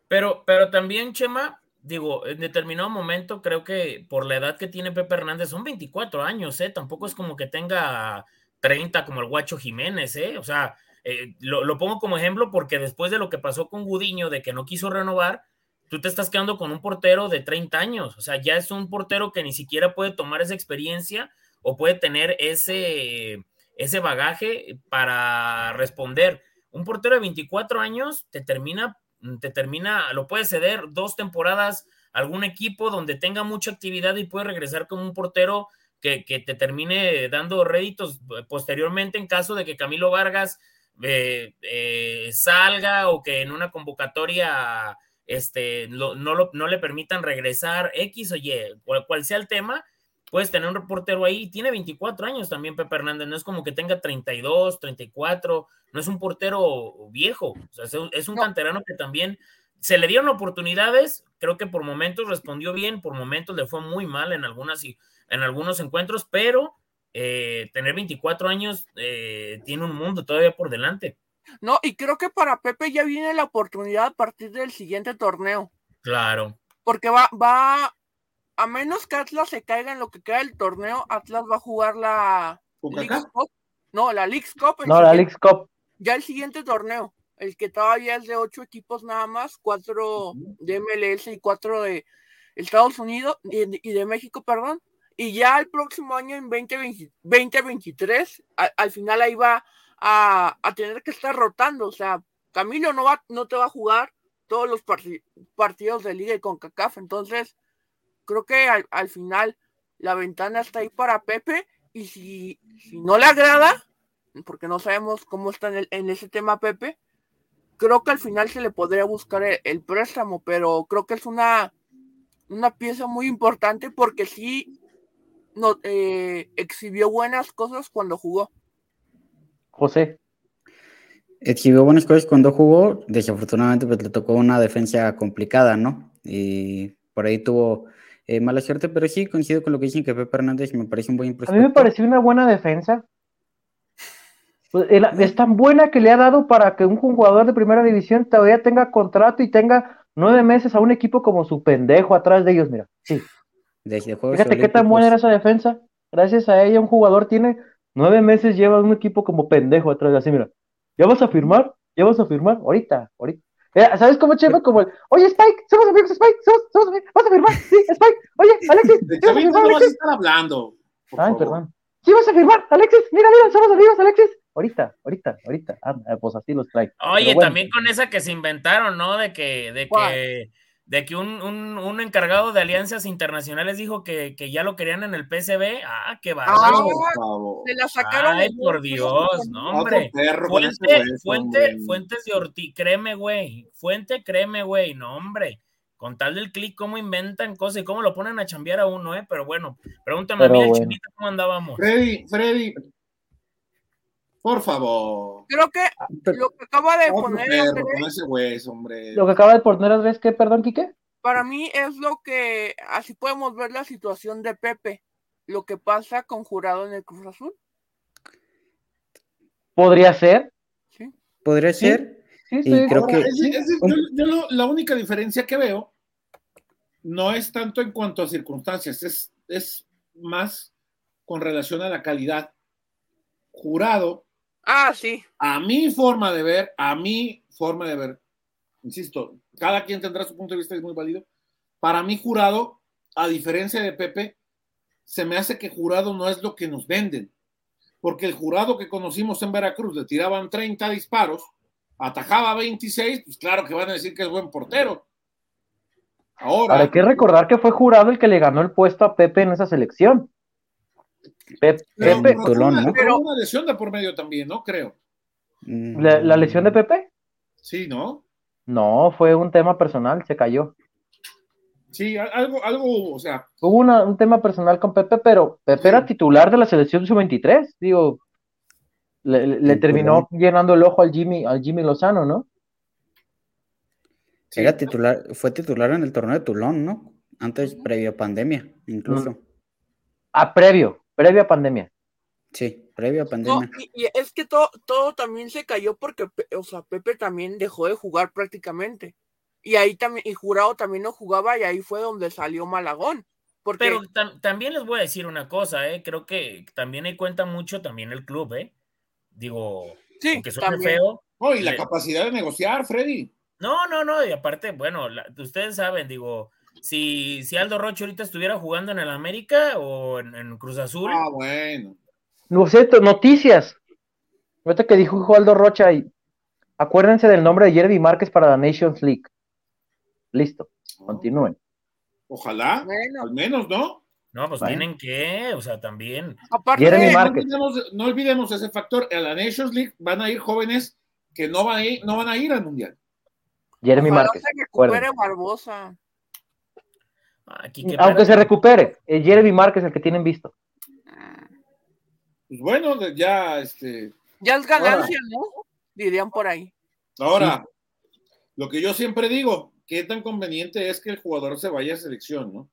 Pero, pero también, Chema, digo, en determinado momento creo que por la edad que tiene Pepe Hernández, son 24 años, ¿eh? Tampoco es como que tenga 30 como el Guacho Jiménez, ¿eh? O sea, eh, lo, lo, pongo como ejemplo porque después de lo que pasó con Gudiño, de que no quiso renovar, tú te estás quedando con un portero de 30 años, o sea, ya es un portero que ni siquiera puede tomar esa experiencia o puede tener ese, ese bagaje para responder. Un portero de 24 años te termina te termina, lo puede ceder dos temporadas a algún equipo donde tenga mucha actividad y puede regresar como un portero que, te termine dando réditos posteriormente en caso de que Camilo Vargas eh, eh, salga o que en una convocatoria este, no, no, le permitan regresar X o Y, cual sea el tema, puedes tener un reportero ahí, tiene 24 años también Pepe Hernández, no es como que tenga 32, 34, no es un portero viejo, o sea, es un canterano que también se le dieron oportunidades, creo que por momentos respondió bien, por momentos le fue muy mal en, algunas, en algunos encuentros, pero eh, tener 24 años eh, tiene un mundo todavía por delante. No, y creo que para Pepe ya viene la oportunidad a partir del siguiente torneo. Claro. Porque va, va, a menos que Atlas se caiga en lo que queda del torneo, Atlas va a jugar la No, la League Cup. No, la League Cup. Ya el siguiente torneo, el que todavía es de ocho equipos nada más, cuatro de MLS y cuatro de Estados Unidos y, de México, perdón. Y ya el próximo año, en 2023, al, final ahí va a, tener que estar rotando. O sea, Camilo no, va, no te va a jugar todos los partidos de Liga y con CACAF. Entonces, creo que al, final la ventana está ahí para Pepe y si, no le agrada, porque no sabemos cómo está en, ese tema Pepe, creo que al final se le podría buscar el, préstamo, pero creo que es una, una pieza muy importante porque sí no, eh, exhibió buenas cosas cuando jugó. José. Exhibió buenas cosas cuando jugó, desafortunadamente pues le tocó una defensa complicada, ¿no? Y por ahí tuvo eh, mala suerte, pero sí coincido con lo que dicen que Pepe Hernández me parece un buen A mí me pareció una buena defensa. Pues, es tan buena que le ha dado para que un jugador de primera división todavía tenga contrato y tenga nueve meses a un equipo como su pendejo atrás de ellos, mira. Sí. Fíjate qué tan buena era esa defensa. Gracias a ella un jugador tiene nueve meses, lleva un equipo como pendejo atrás de así, mira. ¿Ya vas a firmar? ¿Ya vas a firmar? Ahorita, ahorita. ¿Sabes cómo, Chema? Como el, oye, Spike, somos amigos, Spike, somos, somos amigos, ¿vas a firmar? Sí, Spike, oye, Alexis, ¿sí vas a firmar, Alexis? estar hablando. Ay, perdón. ¿Sí vas a firmar, Alexis? Mira, mira, somos amigos, Alexis. Ahorita, ahorita, ahorita. Ah, pues así los trae. Oye, también con esa que se inventaron, ¿no? De que, de que de que un, un, un, encargado de alianzas internacionales dijo que, que, ya lo querían en el PCB. Ah, qué bárbaro. Ah, se la sacaron. Ay, por Dios, no, hombre. Fuente, fuente, fuentes de Ortiz, créeme, güey. Fuente, créeme, güey. No, hombre. Con tal del clic, cómo inventan cosas y cómo lo ponen a chambear a uno, ¿eh? Pero bueno, pregúntame a mí, bueno. Chinita, cómo andábamos. Freddy, Freddy, por favor. Creo que lo que acaba de poner. Lo que acaba de poner Andrés, ¿qué? Perdón, Quique. Para mí es lo que. Así podemos ver la situación de Pepe. Lo que pasa con Jurado en el Cruz Azul. ¿Podría ser? Sí. ¿Podría ser? Sí, sí. creo que. yo, la única diferencia que veo no es tanto en cuanto a circunstancias, es, es más con relación a la calidad. Jurado Ah, sí. A mi forma de ver, a mi forma de ver, insisto, cada quien tendrá su punto de vista, es muy válido. Para mí, jurado, a diferencia de Pepe, se me hace que jurado no es lo que nos venden. Porque el jurado que conocimos en Veracruz le tiraban 30 disparos, atajaba 26, pues claro que van a decir que es buen portero. Ahora, hay que recordar que fue jurado el que le ganó el puesto a Pepe en esa selección. Pepe, Pepe pero, una lesión de por medio también, ¿no? Creo. ¿La, lesión de Pepe? Sí, ¿no? No, fue un tema personal, se cayó. Sí, algo, algo, o sea. Hubo un tema personal con Pepe, pero Pepe era titular de la selección sub-23, digo, le, terminó llenando el ojo al Jimmy, al Jimmy Lozano, ¿no? Era titular, fue titular en el torneo de Tulón, ¿no? Antes, previo a pandemia, incluso. Mm. Ah, previo, previa pandemia. Sí, previa pandemia. y, es que todo, todo también se cayó porque, o sea, Pepe también dejó de jugar prácticamente. Y ahí también, y Jurado también no jugaba y ahí fue donde salió Malagón. Pero también les voy a decir una cosa, ¿eh? creo que también hay cuenta mucho también el club, ¿eh? Digo, sí, que suene feo. Oh, y la capacidad de negociar, Freddy. No, no, no, y aparte, bueno, ustedes saben, digo, si, si Aldo Rocha ahorita estuviera jugando en el América o en, Cruz Azul. Ah, bueno. No sé, noticias. Ahorita que dijo Aldo Rocha y acuérdense del nombre de Jeremy Márquez para la Nations League. Listo, oh. continúen. Ojalá, al menos, ¿no? No, pues tienen que, o sea, también. Aparte, Jeremy Márquez. No, olvidemos, ese factor. En la Nations League van a ir jóvenes que no van a ir, no van a ir al Mundial. Jeremy Márquez. Barbosa. Aunque se recupere, el Jeremy Márquez el que tienen visto. Pues bueno, ya este. Ya es ganancia, ¿no? Dirían por ahí. Ahora, lo que yo siempre digo, qué tan conveniente es que el jugador se vaya a selección, ¿no?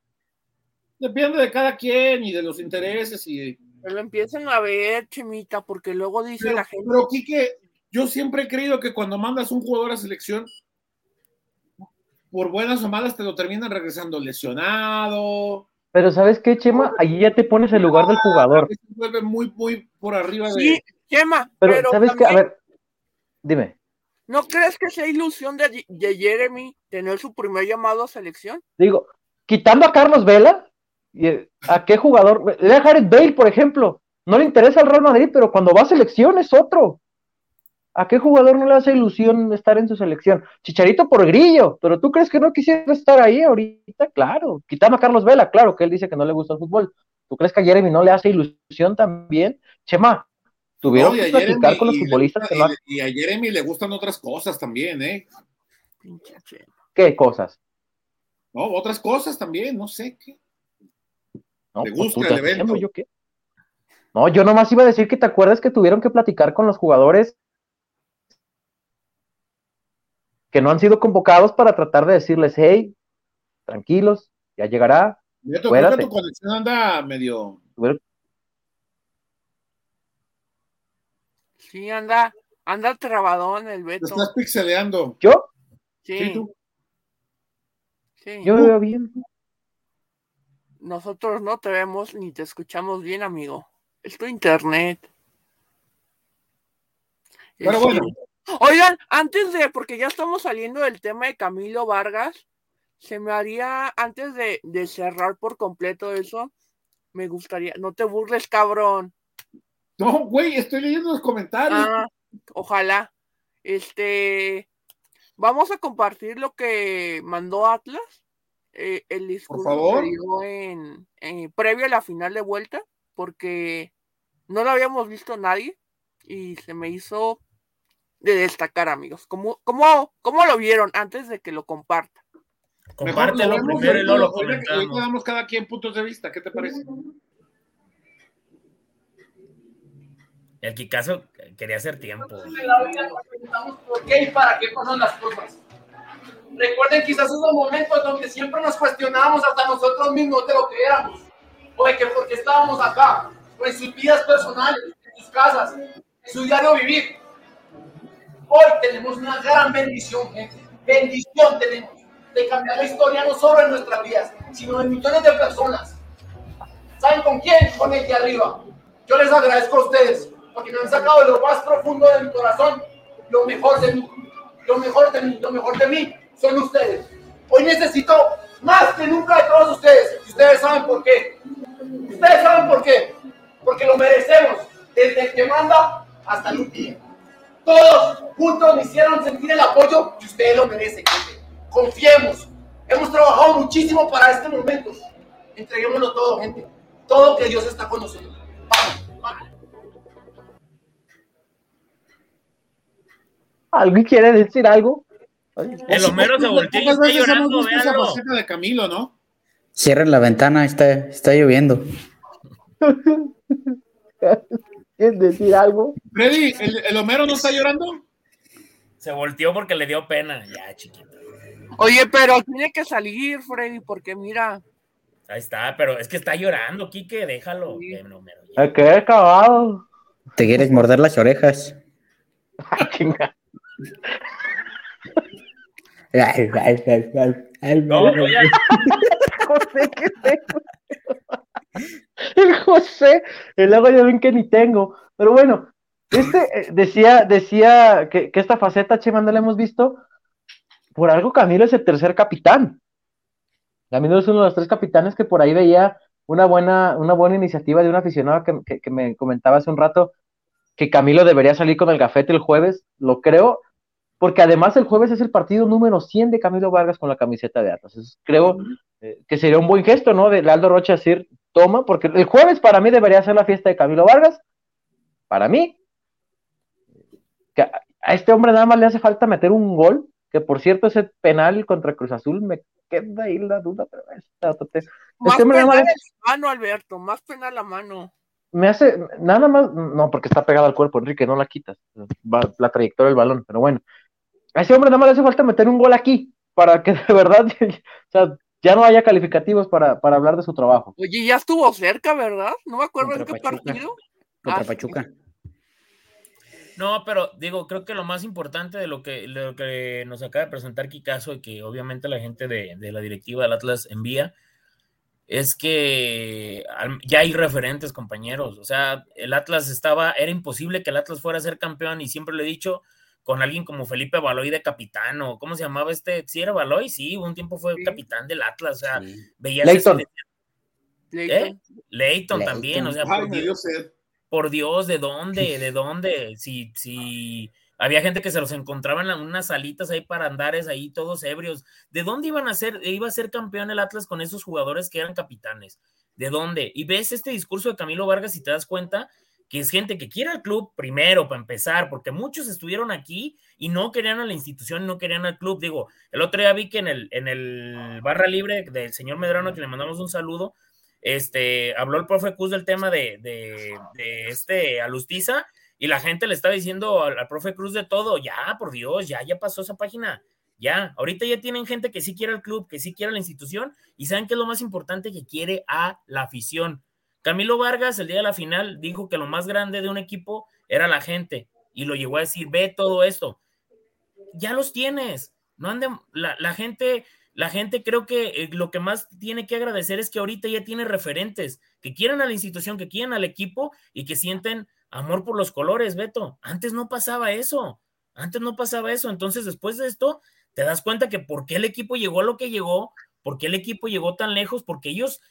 Depende de cada quien y de los intereses y. Pero empiecen a ver, Chimita, porque luego dice la gente. Pero, Quique, yo siempre he creído que cuando mandas un jugador a selección, por buenas o malas te lo terminan regresando lesionado. Pero ¿sabes qué, Chema? Allí ya te pones el lugar del jugador. Se vuelve muy, muy por arriba de... Sí, Chema. Pero, ¿sabes qué? A ver, dime. ¿No crees que sea ilusión de, Jeremy tener su primer llamado a selección? Digo, quitando a Carlos Vela, ¿a qué jugador? Le a Jared Bale, por ejemplo. No le interesa al Real Madrid, pero cuando va a selección es otro. ¿A qué jugador no le hace ilusión estar en su selección? Chicharito por grillo, pero ¿tú crees que no quisiera estar ahí ahorita? Claro. Quitamos a Carlos Vela, claro, que él dice que no le gusta el fútbol. ¿Tú crees que a Jeremy no le hace ilusión también? Chema, Tuvieron que platicar con los futbolistas que no... y, a Jeremy le gustan otras cosas también, ¿eh? ¿Qué cosas? No, otras cosas también, no sé qué. No, le pues, gusta el evento. ¿yo qué? No, yo nomás iba a decir que te acuerdas que tuvieron que platicar con los jugadores que no han sido convocados para tratar de decirles, hey, tranquilos, ya llegará. Yo creo que tu conexión anda medio. Sí, anda, anda trabadón el Beto. Te estás pixeleando. ¿Yo? Sí. Sí, Yo veo bien. Nosotros no te vemos ni te escuchamos bien, amigo. Es tu internet. Pero bueno. Oigan, antes de, porque ya estamos saliendo del tema de Camilo Vargas, se me haría, antes de, cerrar por completo eso, me gustaría, no te burles, cabrón. No, güey, estoy leyendo los comentarios. Ah, ojalá. Este, vamos a compartir lo que mandó Atlas, eh, el discurso que dio en, previo a la final de vuelta, porque no lo habíamos visto nadie y se me hizo de destacar, amigos. ¿Cómo, cómo, cómo lo vieron antes de que lo comparta? Compártelo primero y luego lo comentamos. Hoy damos cada quien puntos de vista, ¿qué te parece? El Kikazo quería hacer tiempo. ¿Por qué y para qué pasan las cosas? Recuerden quizás unos momentos donde siempre nos cuestionábamos hasta nosotros mismos de lo que éramos, o de que porque estábamos acá, o en sus vidas personales, en sus casas, en su diario vivir. Hoy tenemos una gran bendición, gente. Bendición tenemos de cambiar la historia no solo en nuestras vidas, sino en millones de personas. ¿Saben con quién? Con el de arriba. Yo les agradezco a ustedes porque me han sacado de lo más profundo de mi corazón lo mejor de mí. Lo mejor de mí, son ustedes. Hoy necesito más que nunca de todos ustedes. Y ustedes saben por qué. Ustedes saben por qué. Porque lo merecemos. Desde el que manda hasta el último. Todos juntos me hicieron sentir el apoyo y ustedes lo merecen. Confiemos. Hemos trabajado muchísimo para este momento. Entreguémoslo todo, gente. Todo que Dios está con nosotros. Vamos, vamos. ¿Alguien quiere decir algo? El Homero se volteó y está llorando, de Camilo, ¿no? Cierren la ventana, está, está lloviendo. ¿Quieres decir algo? Freddy, ¿el, Homero no está llorando? Se volteó porque le dio pena. Ya, chiquito. Oye, pero tiene que salir, Freddy, porque mira. Ahí está, pero es que está llorando, Quique, déjalo. ¿A qué acabado? ¿Te quieres morder las orejas? Ay, chinga. José, ¿qué tengo? El José, el agua ya ven que ni tengo. Pero bueno, este eh, decía, decía que, esta faceta, Chema, no la hemos visto. Por algo Camilo es el tercer capitán. Camilo es uno de los tres capitanes que por ahí veía una buena, una buena iniciativa de un aficionado que, que me comentaba hace un rato que Camilo debería salir con el gafete el jueves. Lo creo, porque además el jueves es el partido número 100 de Camilo Vargas con la camiseta de Atlas. creo eh, que sería un buen gesto, ¿no? De Aldo Rocha decir, toma, porque el jueves para mí debería ser la fiesta de Camilo Vargas. Para mí, que a este hombre nada más le hace falta meter un gol, que por cierto ese penal contra Cruz Azul me queda ahí la duda, pero este más penal la mano, Alberto, más penal la mano. Me hace nada más, no, porque está pegado al cuerpo, Enrique, no la quitas, la trayectoria del balón, pero bueno, a ese hombre nada más le hace falta meter un gol aquí para que de verdad ya no haya calificativos para, hablar de su trabajo. Oye, ya estuvo cerca, ¿verdad? No me acuerdo en qué partido. Contra ah, Pachuca. No, pero digo, creo que lo más importante de lo que, lo que nos acaba de presentar Kikazo y que obviamente la gente de, de, la directiva del Atlas envía es que ya hay referentes, compañeros. O sea, el Atlas estaba, era imposible que el Atlas fuera a ser campeón y siempre le he dicho, con alguien como Felipe Baloy de capitán o cómo se llamaba este, sí era Baloy, sí, un tiempo fue capitán del Atlas, o sea, veía Leighton. Leighton. también, o sea, por, Dios, por Dios, ¿de dónde? ¿De dónde? Si, si había gente que se los encontraba en unas salitas ahí para andares ahí todos ebrios. ¿De dónde iban a ser, iba a ser campeón el Atlas con esos jugadores que eran capitanes? ¿De dónde? Y ves este discurso de Camilo Vargas y te das cuenta que es gente que quiere al club primero para empezar, porque muchos estuvieron aquí y no querían a la institución, no querían al club. Digo, el otro día vi que en el, en el barra libre del señor Medrano, que le mandamos un saludo, este, habló el profe Cruz del tema de, de, este Alustiza y la gente le estaba diciendo al, profe Cruz de todo, ya, por Dios, ya, ya pasó esa página, ya, ahorita ya tienen gente que sí quiere al club, que sí quiere la institución y saben que es lo más importante que quiere a la afición. Camilo Vargas el día de la final dijo que lo más grande de un equipo era la gente y lo llegó a decir, ve todo esto. Ya los tienes, no anden, la, la gente, la gente creo que eh, lo que más tiene que agradecer es que ahorita ya tiene referentes que quieren a la institución, que quieren al equipo y que sienten amor por los colores, Beto. Antes no pasaba eso, antes no pasaba eso. Entonces, después de esto, te das cuenta que por qué el equipo llegó a lo que llegó, por qué el equipo llegó tan lejos, porque ellos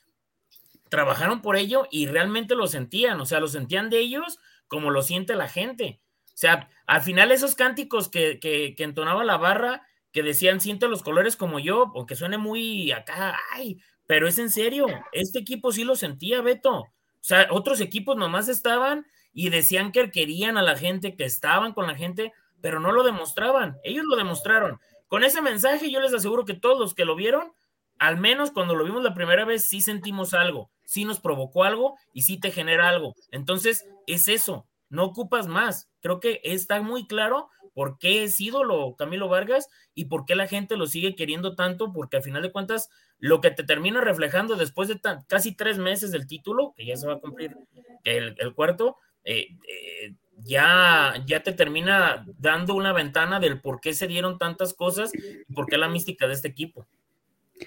trabajaron por ello y realmente lo sentían, o sea, lo sentían de ellos como lo siente la gente. O sea, al final esos cánticos que, que, entonaba la barra, que decían siente los colores como yo, aunque suene muy acá, ay, pero es en serio, este equipo sí lo sentía, Beto. O sea, otros equipos nomás estaban y decían que querían a la gente, que estaban con la gente, pero no lo demostraban. Ellos lo demostraron. Con ese mensaje yo les aseguro que todos los que lo vieron, al menos cuando lo vimos la primera vez, sí sentimos algo, sí nos provocó algo y sí te genera algo. Entonces, es eso, no ocupas más. Creo que está muy claro por qué es ídolo Camilo Vargas y por qué la gente lo sigue queriendo tanto, porque al final de cuentas, lo que te termina reflejando después de casi tres meses del título, que ya se va a cumplir el, el cuarto, eh, eh, ya, ya te termina dando una ventana del por qué se dieron tantas cosas y por qué la mística de este equipo.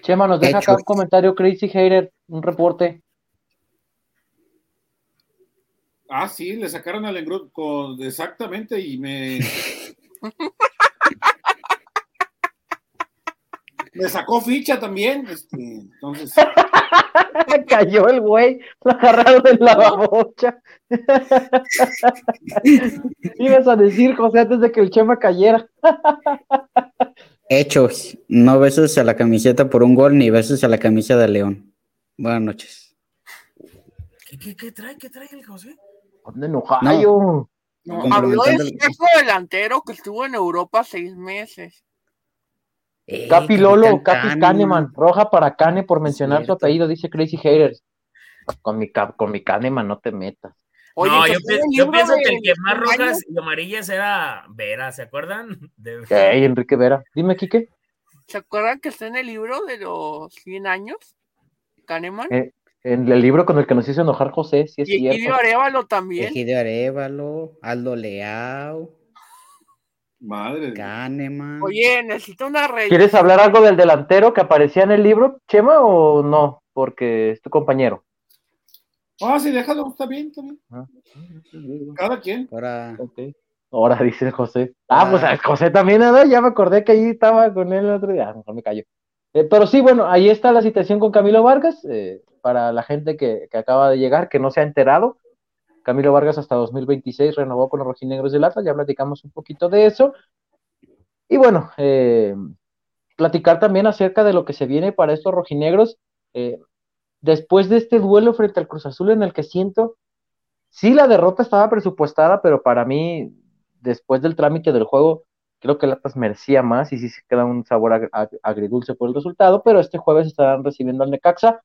Chema, nos deja acá un comentario Crazy Hater, un reporte. Ah, sí, le sacaron al engrudo con exactamente y me. me sacó ficha también. Este, entonces. Cayó el güey, lo agarraron en la babocha. Ibas a decir, José, antes de que el Chema cayera. Hechos, no besos a la camiseta por un gol ni besos a la camisa de León. Buenas noches. ¿Qué, qué, qué trae? ¿Qué trae el José? ¿Dónde enojayo? No, habló del sexto delantero que estuvo en Europa seis meses. Eh, Capi Lolo, Capi Kahneman, roja para Cane por mencionar su apellido, dice Crazy Haters. Con mi, con mi Kahneman no te metas. Oye, no, yo, pienso que el que más rojas y amarillas era Vera, ¿se acuerdan? De- Ey, Enrique Vera. Dime, Quique. ¿Se acuerdan que está en el libro de los 100 años? Kahneman. Eh, En el libro con el que nos hizo enojar José, sí es y Egidio cierto. Arevalo también. Egidio Arevalo, Aldo Leao, Madre. de- Kahneman. Oye, necesito una red. ¿Quieres hablar algo del delantero que aparecía en el libro, Chema, o no? Porque es tu compañero. Ah, sí, déjalo, está bien, está bien. Ah. Cada quien. Ahora. Ahora dice José. Ah, Ah. pues a José también, ¿verdad? Ya me acordé que ahí estaba con él el otro día. Ah, mejor me callo. Eh, pero sí, bueno, ahí está la situación con Camilo Vargas. eh, para la gente que, que acaba de llegar, que no se ha enterado, Camilo Vargas hasta 2026 renovó con los rojinegros del Atlas. Ya platicamos un poquito de eso. Y bueno, eh, platicar también acerca de lo que se viene para estos rojinegros. después de este duelo frente al Cruz Azul en el que siento Sí, la derrota estaba presupuestada, pero para mí, después del trámite del juego, creo que Atlas merecía más y sí se queda un sabor ag- ag- agridulce por el resultado, pero este jueves estarán recibiendo al Necaxa.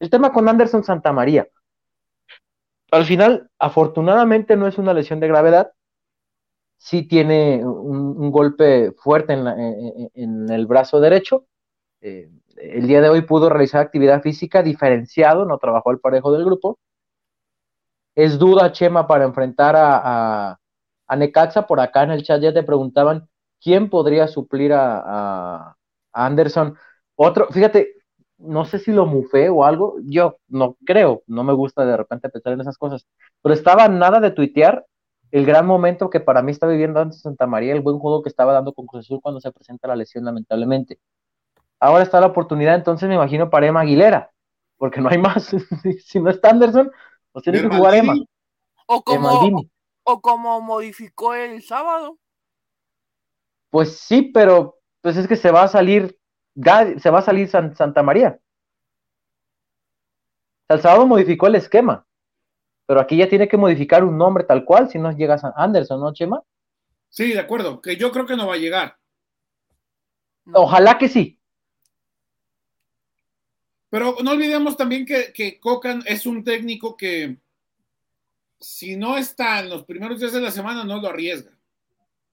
El tema con Anderson Santamaría. Al final, afortunadamente no es una lesión de gravedad, sí tiene un, golpe fuerte en, la- en- en el brazo derecho. Eh, el día de hoy pudo realizar actividad física diferenciado, no trabajó al parejo del grupo es duda, Chema, para enfrentar a Necaxa. Por acá en el chat ya te preguntaban quién podría suplir a, a- a Anderson. Otro, fíjate, no sé si lo mufé o algo, yo no creo, no me gusta de repente pensar en esas cosas, pero estaba nada de tuitear el gran momento que para mí está viviendo Anderson Santa María, el buen juego que estaba dando con Cruz Azul cuando se presenta la lesión, lamentablemente. Ahora está la oportunidad, entonces me imagino para Emma Aguilera, porque no hay más. si no está Anderson, pues tiene que jugar Emma. O como, Maldini. o como modificó el sábado. Pues sí, pero pues es que se va a salir, se va a salir San- Santa María. El sábado modificó el esquema. pero aquí ya tiene que modificar un nombre tal cual, si no llega a Anderson, ¿no, Chema? Sí, de acuerdo, que yo creo que no va a llegar. Ojalá que sí. Pero no olvidemos también que, que Cocan es un técnico que si no está en los primeros días de la semana, no lo arriesga.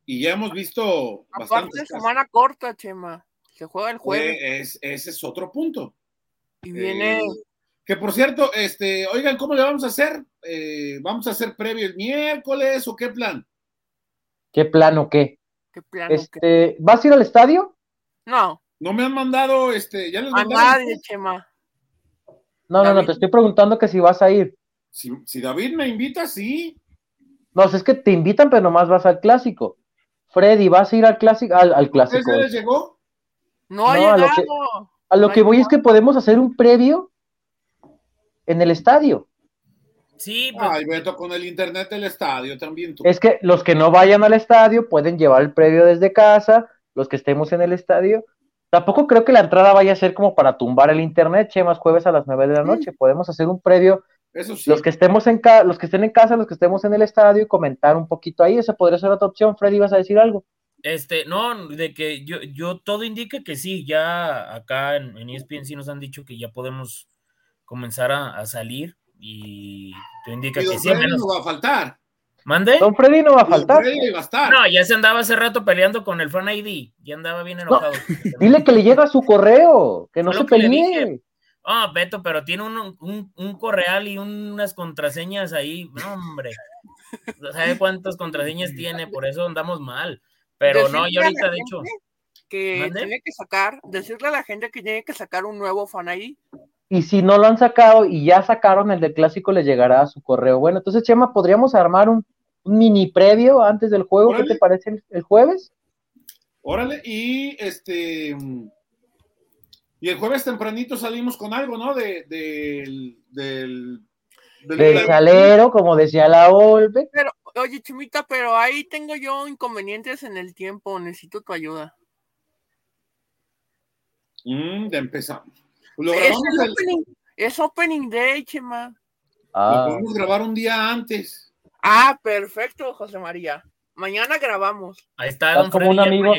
Y ya hemos visto. Aparte de semana corta, Chema. Se juega el jueves. Es, ese es otro punto. Y viene. Eh, que por cierto, este, oigan, ¿cómo le vamos a hacer? Eh, ¿Vamos a hacer previo el miércoles o qué plan? ¿Qué plan o qué? ¿Qué plan este, ¿Vas a ir al estadio? No. No me han mandado, este, ya les A nadie, Chema. No, no, no, te estoy preguntando que si vas a ir. Si, David me invita, sí. No, es que te invitan, pero nomás vas al clásico. Freddy, ¿vas a ir al clásico? Al, clásico. les llegó? No, ha llegado. A lo que, voy es que podemos hacer un previo en el estadio. Sí, pues. Ay, Beto, con el internet del estadio también. Tú. Es que los que no vayan al estadio pueden llevar el previo desde casa, los que estemos en el estadio. Tampoco creo que la entrada vaya a ser como para tumbar el internet, che, más jueves a las nueve de la noche. Podemos hacer un previo. Eso sí. Los que estemos en los que estén en casa, los que estemos en el estadio y comentar un poquito ahí, esa podría ser otra opción. Freddy, ¿vas a decir algo? Este, no, de que yo, yo todo indica que sí, ya acá en, en ESPN sí nos han dicho que ya podemos comenzar a, salir y te indica que sí. Freddy no va a faltar. ¿Mande? Don Freddy no va a faltar. No, ya se andaba hace rato peleando con el Fan ID. Ya andaba bien enojado. dile que le llega su correo, que no se pelee. Ah, Beto, pero tiene un, un, un, correal y unas contraseñas ahí. No, hombre. No sabe cuántas contraseñas tiene, por eso andamos mal. Pero no, yo ahorita, de hecho. Que tiene que sacar, decirle a la gente que tiene que sacar un nuevo Fan ID y si no lo han sacado y ya sacaron el del clásico, les llegará a su correo. Bueno, entonces, Chema, ¿podríamos armar un, mini previo antes del juego? ¿Qué te parece el, jueves? Órale, y este. Y el jueves tempranito salimos con algo, ¿no? De, del, del, del, salero, como decía la Olve. Pero, oye, Chimita, pero ahí tengo yo inconvenientes en el tiempo, necesito tu ayuda. Mm, ya empezamos es, opening, day, Chema. Ah. Lo podemos grabar un día antes. Ah, perfecto, José María. Mañana grabamos. Ahí está Don como un amigo.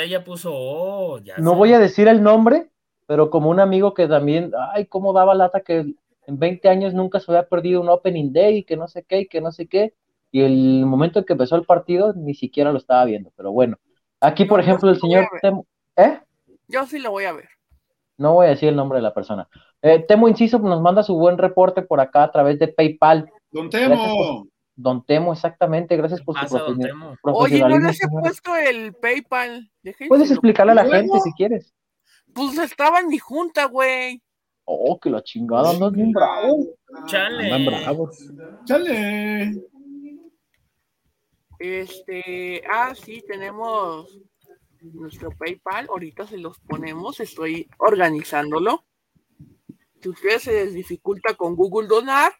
ella puso, oh, no voy a decir el nombre, pero como un amigo que también, ay, cómo daba lata que en 20 años nunca se había perdido un opening day y que no sé qué y que no sé qué. Y el momento en que empezó el partido ni siquiera lo estaba viendo, pero bueno. Aquí, por ejemplo, el señor... ¿Eh? Yo sí lo voy a ver. No voy a decir el nombre de la persona. Eh, Temo Inciso nos manda su buen reporte por acá a través de PayPal. Don Temo. don Temo, exactamente. Gracias por su profesionalismo. Oye, no les he puesto el PayPal. Puedes explicarle a la gente si quieres. Pues estaba en mi junta, güey. Oh, que la chingada, andas bien bravo. Chale. Andan bravos. Chale. Este, ah, sí, tenemos nuestro PayPal, ahorita se los ponemos, estoy organizándolo. Si ustedes se les dificulta con Google Donar,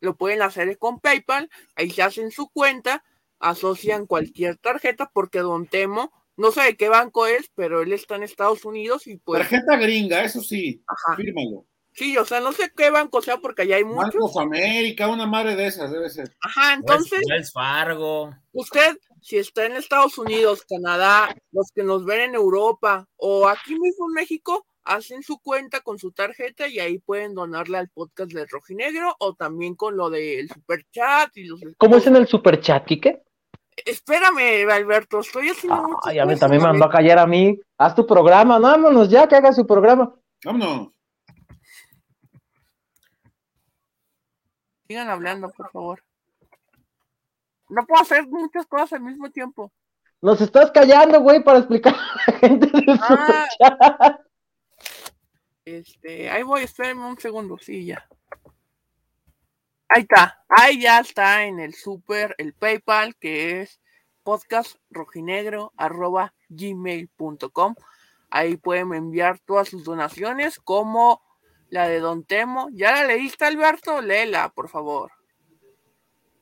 lo pueden hacer con PayPal, ahí se hacen su cuenta, asocian cualquier tarjeta, porque Don Temo, no sé de qué banco es, pero él está en Estados Unidos y pues... Tarjeta gringa, eso sí, fírmalo. Sí, o sea, no sé qué banco sea porque allá hay muchos. Banco América, una madre de esas, debe ser. Ajá, entonces. Es Fargo. Usted, si está en Estados Unidos, Canadá, los que nos ven en Europa o aquí mismo en México, hacen su cuenta con su tarjeta y ahí pueden donarle al podcast de Rojinegro o también con lo del super chat y los. ¿Cómo es en el super chat, Kike? Espérame, Alberto, estoy haciendo. Ah, ya me, también me mandó a callar a mí. Haz tu programa, vámonos ya, que haga su programa. Vámonos. Sigan hablando, por favor. No puedo hacer muchas cosas al mismo tiempo. Nos estás callando, güey, para explicar a la gente del ah, Este, ahí voy, espérenme un segundo, sí, ya. Ahí está, ahí ya está en el super, el PayPal, que es podcastrojinegro.gmail.com. Ahí pueden enviar todas sus donaciones como la de Don Temo. ¿Ya la leíste, Alberto? Léela, por favor.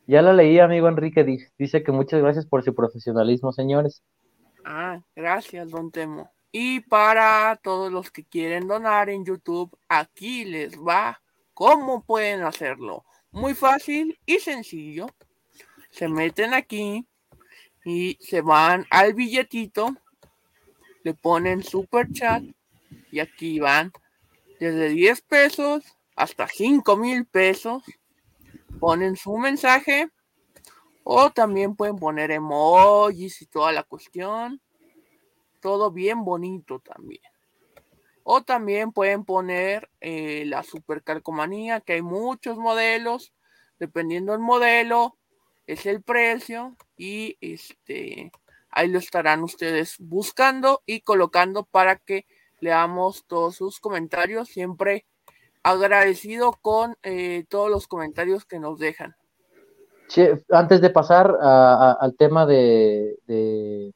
Ya la leí, amigo Enrique. Dice que muchas gracias por su profesionalismo, señores. Ah, gracias, Don Temo. Y para todos los que quieren donar en YouTube, aquí les va cómo pueden hacerlo. Muy fácil y sencillo. Se meten aquí y se van al billetito, le ponen super chat y aquí van desde 10 pesos hasta 5 mil pesos. Ponen su mensaje o también pueden poner emojis y toda la cuestión. Todo bien bonito también. O también pueden poner eh, la supercalcomanía, que hay muchos modelos. Dependiendo del modelo, es el precio. Y este ahí lo estarán ustedes buscando y colocando para que leamos todos sus comentarios. Siempre agradecido con eh, todos los comentarios que nos dejan. antes de pasar al tema de, de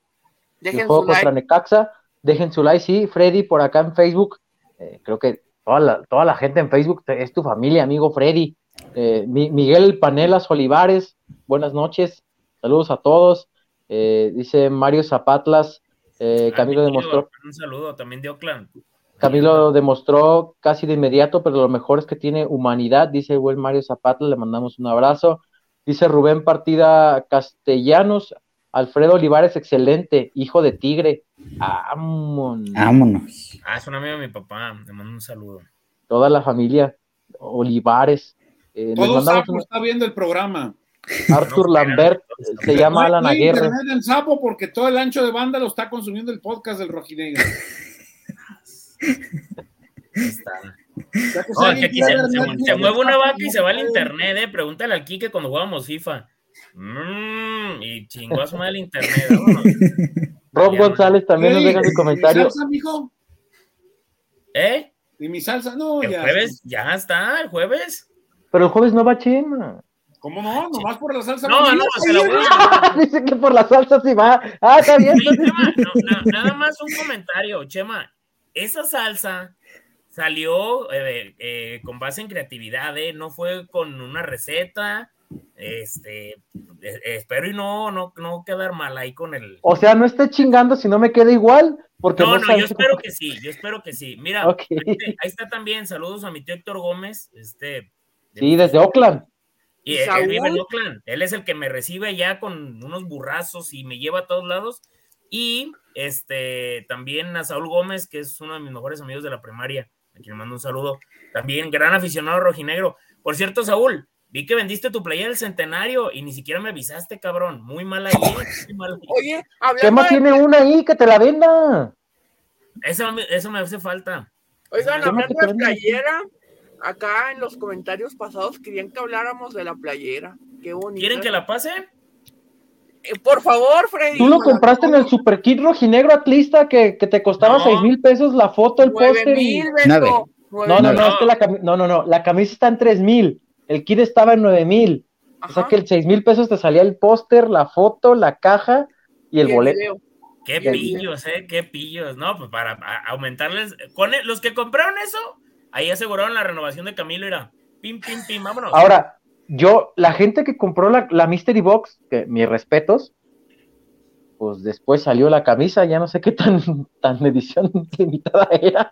Dejen juego su contra like. Necaxa, dejen su like, sí, Freddy por acá en Facebook, eh, creo que toda la, toda la gente en Facebook te- es tu familia, amigo Freddy. Eh, Mi- Miguel Panelas Olivares, buenas noches, saludos a todos. Eh, dice Mario Zapatlas, eh, Ah, Camilo demostró, Un saludo también de Oakland. Camilo demostró casi de inmediato, pero lo mejor es que tiene humanidad, dice el buen Mario Zapatlas, le mandamos un abrazo. Dice Rubén Partida Castellanos, Alfredo Olivares, excelente, hijo de tigre. Vámonos. Vámonos. Ah, es un amigo de mi papá. Le mando un saludo. Toda la familia Olivares. Eh, Todo sapo un- está viendo el programa. Arthur No, Lambert, no, se llama No Alan Aguirre. internet del sapo porque todo el ancho de banda lo está consumiendo el podcast del Rojinegro. Está. Se, mueve una vaca y se va al internet, eh. Pregúntale al Kike cuando jugábamos FIFA. Mm, y chingó a su madre el internet. vámonos. Rob González también nos Ey, deja su ¿y comentario. mi salsa, mijo? ¿Eh? ¿Y mi salsa? No, El ya. jueves, ya está, el jueves. Pero el jueves no va Chema. ¿Cómo no? Nomás por la salsa. No, no, se la ahí voy a. Dice que por la salsa sí va. Ah, está bien. Oye, Chema, no, na- nada más un comentario, Chema. Esa salsa salió eh, eh, con base en creatividad, ¿eh? No fue con una receta. Este, eh, espero y no, no, no quedar mal ahí con el. O sea, no esté chingando si no me queda igual. Porque No, no, yo espero que sí, yo espero que sí. Mira, ahí, está- ahí está también, saludos a mi tío Héctor Gómez, este. de- Sí, desde Oakland. Y ¿Y él, él vive en? Oakland. Él es el que me recibe ya con unos burrazos y me lleva a todos lados. Y este también a Saúl Gómez, que es uno de mis mejores amigos de la primaria, a quien le mando un saludo. También gran aficionado rojinegro. Por cierto, Saúl, vi que vendiste tu playa del centenario y ni siquiera me avisaste, cabrón. Muy mal ahí. ¿eh? Muy mal. Oye, hablando Chema de- tiene una ahí que te la venda. Eso, me- eso me hace falta. Oigan, hablando de playera, acá en los comentarios pasados querían que habláramos de la playera. Qué bonito. ¿Quieren que la pase? Eh, por favor, Freddy. Tú lo compraste en el Super Kit rojinegro atlista que, que te costaba No. seis mil pesos la foto, el póster. y- No, no, mil. no, es que la cami- no, no, no, la camisa está en tres mil. El kit estaba en nueve mil. O sea que el seis mil pesos te salía el póster, la foto, la caja y el boleto. video. Qué el pillos, eh, qué pillos. No, pues para aumentarles. Con el- los que compraron eso, ahí aseguraron la renovación de Camilo. Era pim, pim, pim, vámonos. Ahora, yo, la gente que compró la, la Mystery Box, que mis respetos, pues después salió la camisa, ya no sé qué tan, tan edición limitada era.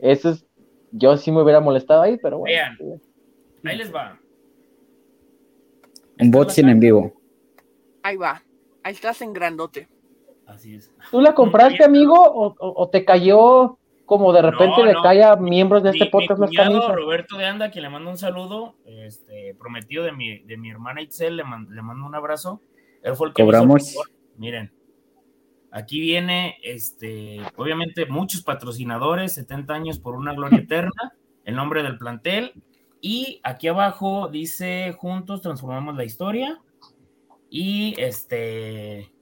Eso es, yo sí me hubiera molestado ahí, pero bueno. Vean. Ahí les va. Unboxing en vivo. Ahí va. Ahí estás en grandote. Así es. ¿Tú la compraste, amigo, o, o- o te cayó como de repente No, le no. cae a miembros de este Mi- podcast mi las cuñado camisas? Roberto de Anda, quien le mando un saludo, este, prometido de mi, de mi hermana Itzel, le, man- le mando un abrazo. Él fue el que Cobramos. Miren, aquí viene, este, obviamente, muchos patrocinadores, 70 años por una gloria eterna, el nombre del plantel. Y aquí abajo dice: Juntos transformamos la historia. Y este.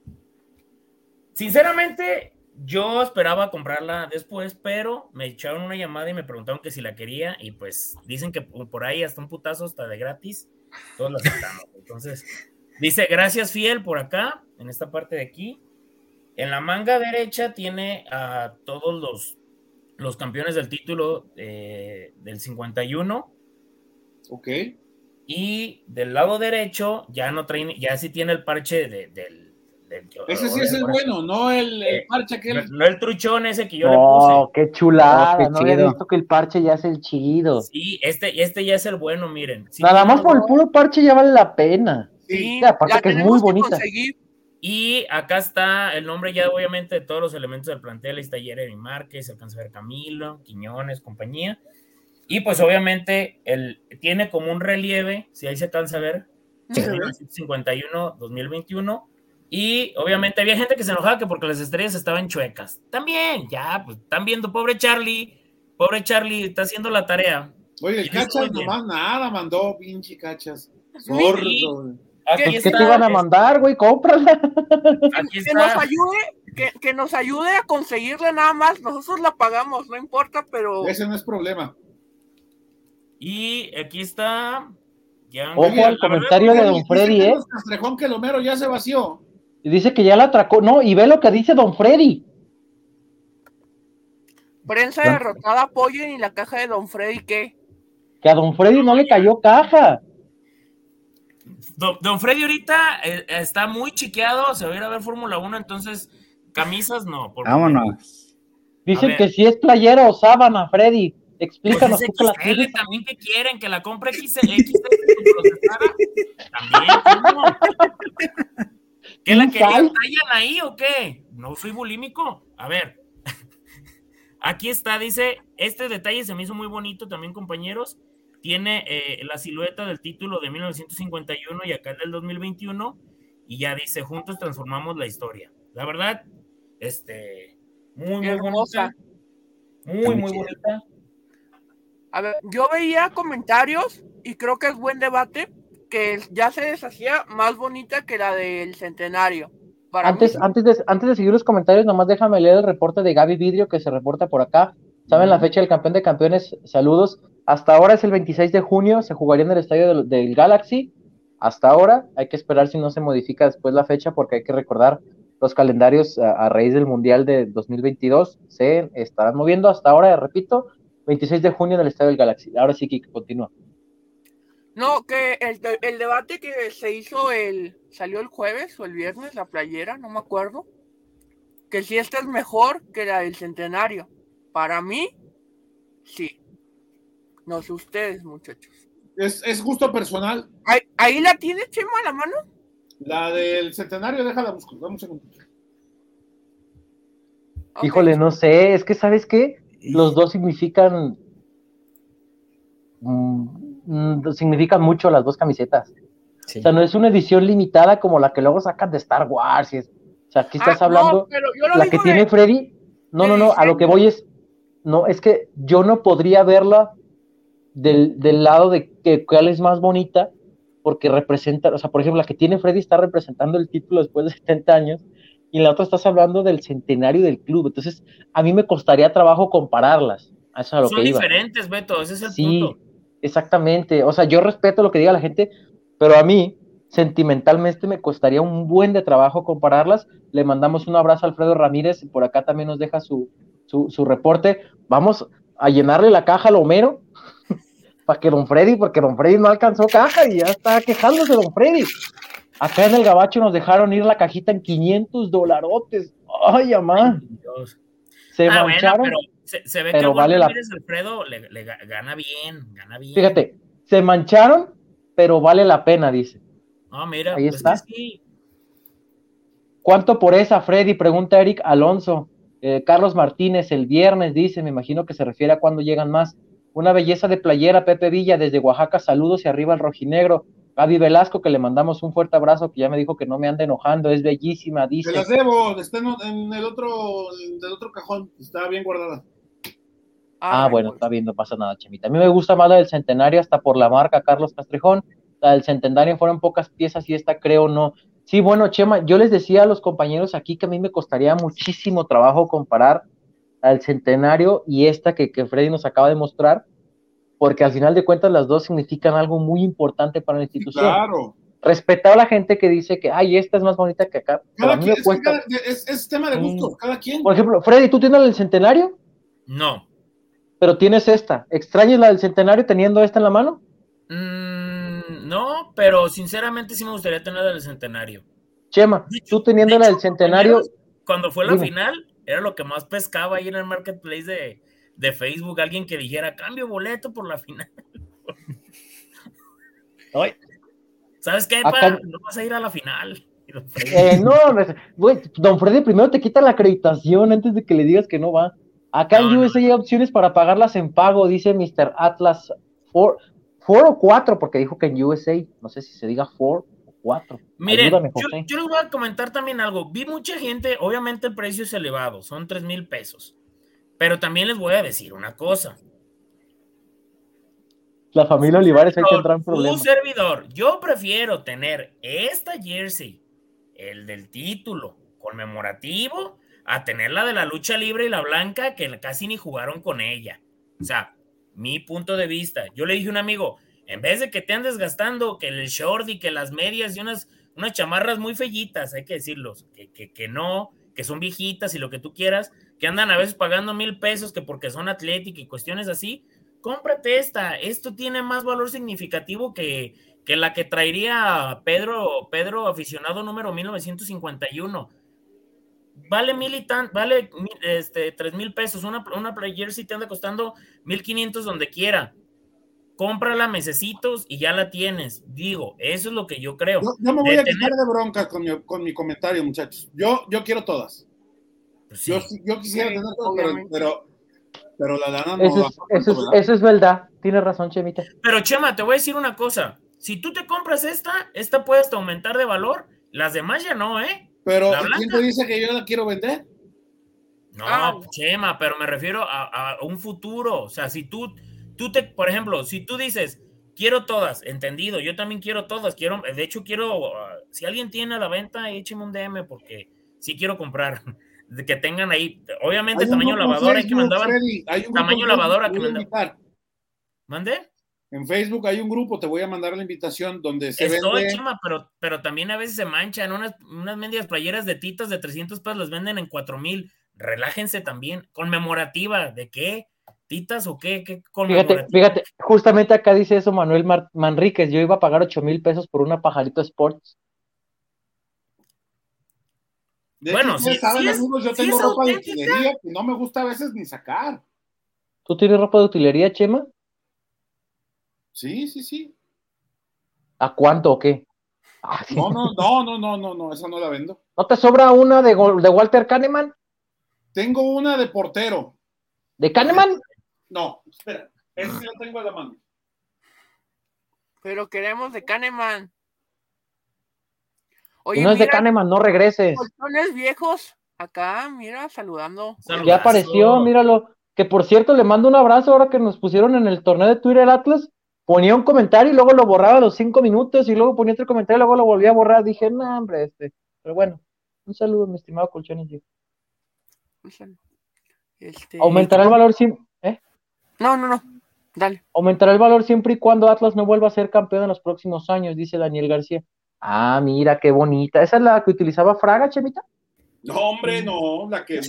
Sinceramente, yo esperaba comprarla después, pero me echaron una llamada y me preguntaron que si la quería. Y pues dicen que por ahí hasta un putazo está de gratis. Todos la. Entonces, dice: Gracias, fiel, por acá, en esta parte de aquí. En la manga derecha tiene a todos los, los campeones del título eh, del 51. Ok. Y del lado derecho ya no trae, ya sí tiene el parche de, del- ese sí es el bueno, no el, el Eh, parche que No, él. no el truchón ese que yo le No, qué chulada. Oh, qué no había visto que el parche ya es el chido. puse. Sí, este, este ya es el bueno, miren. Sí Nada más por el puro parche ya vale la pena. Sí, y aparte que es muy bonita. conseguir. Y acá está el nombre ya obviamente de todos los elementos del plantel. Ahí está Jeremy Márquez, alcanza a ver Camilo, Quiñones, compañía. Y pues obviamente el, tiene como un relieve, si ahí se alcanza a ver, Sí, se ve. 1951-2021. Y obviamente había gente que se enojaba que porque las estrellas estaban chuecas. También, ya, pues están viendo, pobre Charlie, pobre Charlie, está haciendo la tarea. Oye, el dice cachas nomás nada, mandó pinche cachas. Sí. Sordo. güey. Aquí Pues, ¿Qué está, te iban a mandar, güey? Cómprala. Aquí Que nos ayude, que, que nos ayude a conseguirle nada más. Nosotros la pagamos, no importa, pero Ese no es problema. Y aquí está. Ya, Ojo al verdad, comentario de Don dice Freddy, ¿eh? Castrejón que el Homero ya se vació. Y dice que ya la atracó. No, y ve lo que dice Don Freddy. prensa derrotada apoyen y la caja de Don Freddy, ¿qué? Que a Don Freddy no le cayó caja. Don, don Freddy ahorita eh, está muy chiqueado, se va a ir a ver Fórmula 1, entonces camisas no. por favor. Vámonos. Dicen que si es playera o sábana, Freddy. Pues Explícanos es tú que la también que quieren, que la compre XL, también. ¿Qué la sal? ¿Tallan ahí o qué? No soy bulímico. A ver. Aquí está, dice, este detalle se me hizo muy bonito también, compañeros. Tiene eh, la silueta del título de 1951 y acá el del 2021. Y ya dice, juntos transformamos la historia. La verdad, este, muy, muy bonita. Muy, muy bonita. A ver, yo veía comentarios y creo que es buen debate que ya se deshacía más bonita que la del centenario. Para Antes, mí, antes, de, antes de seguir los comentarios, nomás déjame leer el reporte de Gaby Vidrio que se reporta por acá. ¿Saben la fecha del campeón de campeones? Saludos. Hasta ahora es el 26 de junio, se jugaría en el estadio del, del Galaxy. Hasta ahora, hay que esperar si no se modifica después la fecha, porque hay que recordar los calendarios a, a raíz del Mundial de 2022 se estarán moviendo. Hasta ahora, repito, 26 de junio en el estadio del Galaxy. Ahora sí que continúa. no, que el, el debate que se hizo el salió el jueves o el viernes, la playera, no me acuerdo. Que si esta es mejor que la del centenario. Para mí, sí. No sé ustedes, muchachos. Es, es gusto personal. Ahí, ahí la tiene Chema a la mano. La del centenario, déjala buscar. Dame un segundo. Híjole, no sé, es que ¿sabes qué? Los dos significan mm, mm, significan mucho las dos camisetas. Sí. O sea, no es una edición limitada como la que luego sacan de Star Wars. y es- o sea, aquí estás Ah, hablando no, pero yo lo la digo que de- tiene Freddy. No, no, no, a lo que voy es no, es que yo no podría verla del, del lado de que cuál es más bonita porque representa, o sea, por ejemplo, la que tiene Freddy está representando el título después de 70 años y en la otra estás hablando del centenario del club. Entonces, a mí me costaría trabajo compararlas. A eso es a lo Son que iba. diferentes, Beto, ese es el Sí, punto. exactamente. O sea, yo respeto lo que diga la gente, pero a mí, sentimentalmente, me costaría un buen de trabajo compararlas. Le mandamos un abrazo a Alfredo Ramírez, por acá también nos deja su, su, su reporte. Vamos a llenarle la caja al Homero para que Don Freddy, porque Don Freddy no alcanzó caja y ya está quejándose Don Freddy. Acá en el Gabacho nos dejaron ir la cajita en 500 dolarotes. Ay, amá. Dios. Se Ah, bueno, mancharon. pero se, se ve pero que Juan vale la- Alfredo le, le ga- gana bien, gana bien. Fíjate, se mancharon, pero vale la pena, dice. No, mira, Ahí pues está. sí. ¿Cuánto por esa, Freddy? Pregunta Eric Alonso. Eh, Carlos Martínez, el viernes, dice, me imagino que se refiere a cuando llegan más. Una belleza de playera, Pepe Villa, desde Oaxaca, saludos y arriba el rojinegro. Gaby Velasco, que le mandamos un fuerte abrazo, que ya me dijo que no me ande enojando, es bellísima, Te dice. las debo. Está en, en el otro, del otro cajón. Está bien guardada. Ah, bueno, está bien, no pasa nada, Chemita. A mí me gusta más la del centenario, hasta por la marca Carlos Castrejón. La del centenario fueron pocas piezas y esta creo no. Sí, bueno, Chema, yo les decía a los compañeros aquí que a mí me costaría muchísimo trabajo comparar al centenario y esta que, que Freddy nos acaba de mostrar, porque al final de cuentas las dos significan algo muy importante para la institución. claro. Respetado a la gente que dice que, ay, esta es más bonita que acá, Cada quien, es, que cuesta. cada- es, es tema de gusto. Cada quien. Por ejemplo, Freddy, ¿tú tienes la del centenario? No. Pero tienes esta. ¿Extrañas la del centenario teniendo esta en la mano? Mm, no, pero sinceramente sí me gustaría tener el centenario. Chema, tú teniendo la del centenario. Cuando fue la final, era lo que más pescaba ahí en el marketplace de, de Facebook. Alguien que dijera, cambio boleto por la final. ¿Sabes qué? no vas a ir a la final. Eh, no, don Freddy primero te quita la acreditación antes de que le digas que no va. Acá en USA hay opciones para pagarlas en pago, dice Mr. Atlas. 4 o 4, porque dijo que en USA, no sé si se diga 4 o 4. Miren, yo, yo, les voy a comentar también algo. Vi mucha gente, obviamente el precio es elevado, son 3 mil pesos. Pero también les voy a decir una cosa. La familia Olivares ahí tendrá un problema. Un servidor, yo prefiero tener esta jersey, el del título conmemorativo, a tener la de la lucha libre y la blanca, que casi ni jugaron con ella. O sea, mi punto de vista. Yo le dije a un amigo, en vez de que te andes gastando que el short y que las medias y unas, unas chamarras muy fellitas, hay que decirlos, que, que, que no, que son viejitas y lo que tú quieras, que andan a veces pagando mil pesos que porque son atléticos y cuestiones así, cómprate esta. Esto tiene más valor significativo que, que la que traería Pedro, Pedro aficionado número 1951. Vale mil y tan, vale este, tres mil pesos. Una, una jersey te anda costando mil quinientos donde quiera. Cómprala mesecitos y ya la tienes. Digo, eso es lo que yo creo. Yo, me voy a quitar de broncas con mi, con mi comentario, muchachos. Yo, yo quiero todas. Pues yo, quisiera tener todo, pero, pero, la lana no. Eso es, eso, es, verdad. Tienes razón, Chemita. Pero Chema, te voy a decir una cosa. Si tú te compras esta, esta puede aumentar de valor. Las demás ya no, ¿eh? Pero ¿quién te dice que yo la quiero vender? No, ah. Chema, pero me refiero a, a, un futuro. O sea, si tú, tú te, por ejemplo, si tú dices, quiero todas, entendido, yo también quiero todas, quiero, de hecho quiero, uh, si alguien tiene a la venta, écheme un DM porque sí quiero comprar que tengan ahí, obviamente tamaño lavadora que mandaban, tamaño lavadora que mandaban. ¿Mande? En Facebook hay un grupo, te voy a mandar la invitación donde se Estoy, Chema, pero, pero también a veces se manchan unas, unas medias playeras de titas de 300 pesos, las venden en 4 mil. Relájense también. ¿Conmemorativa? ¿De qué? ¿Titas o qué? ¿Qué fíjate, fíjate, justamente acá dice eso Manuel Manríquez. Yo iba a pagar 8 mil pesos por una pajarito Sports bueno, si, saben, amigos, yo tengo ropa de utilería que no me gusta a veces ni sacar. ¿Tú tienes ropa de utilería, Chema? Sí, sí, sí. ¿A cuánto o qué? Ah, no, no, no, no, no, no, no, esa no la vendo. ¿No te sobra una de, de Walter Kahneman? Tengo una de portero. ¿De Kahneman? No, espera, esa sí la tengo a la mano. Pero queremos de Kahneman. Oye, no es de Kahneman, no regreses. Colchones viejos, acá, mira, saludando. Ya apareció, míralo. Que por cierto, le mando un abrazo ahora que nos pusieron en el torneo de Twitter Atlas. Ponía un comentario y luego lo borraba a los cinco minutos y luego ponía otro comentario y luego lo volvía a borrar. Dije, no, hombre, este. Pero bueno, un saludo, mi estimado Colchones viejos. Este, Aumentará el valor siempre. ¿eh? No, no, no. Dale. Aumentará el valor siempre y cuando Atlas no vuelva a ser campeón en los próximos años, dice Daniel García. Ah, mira, qué bonita. ¿Esa es la que utilizaba Fraga, Chemita? No, hombre, no, la que.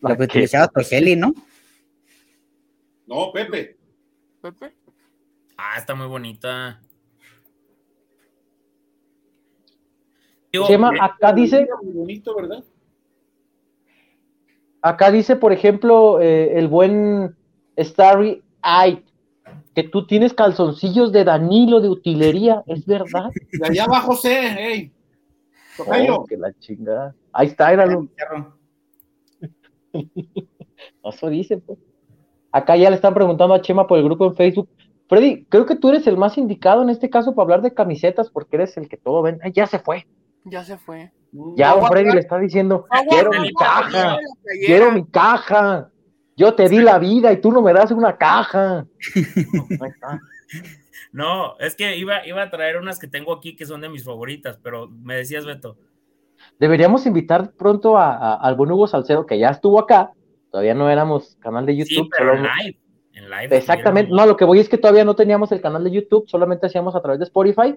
La, que utilizaba Togeli, ¿no? No, Pepe. ¿Pepe? Ah, está muy bonita. Chema, acá dice. Muy bonito, ¿verdad? Acá dice, por ejemplo, eh, el buen Starry Eye que tú tienes calzoncillos de Danilo de utilería, ¿es verdad? De allá abajo sé, hey. Oh, que la chingada. Ahí está, éralo. Eso dice, pues. Acá ya le están preguntando a Chema por el grupo en Facebook. Freddy, creo que tú eres el más indicado en este caso para hablar de camisetas porque eres el que todo ven. ya se fue. Ya se fue. Ya, Freddy le está diciendo, quiero mi caja, quiero mi caja. Yo te di la vida y tú no me das una caja. No, es que iba, iba a traer unas que tengo aquí que son de mis favoritas, pero me decías, Beto. Deberíamos invitar pronto a, al buen Hugo Salcedo, que ya estuvo acá. Todavía no éramos canal de YouTube. Sí, pero en live. En live Exactamente. No, lo que voy es que todavía no teníamos el canal de YouTube, solamente hacíamos a través de Spotify.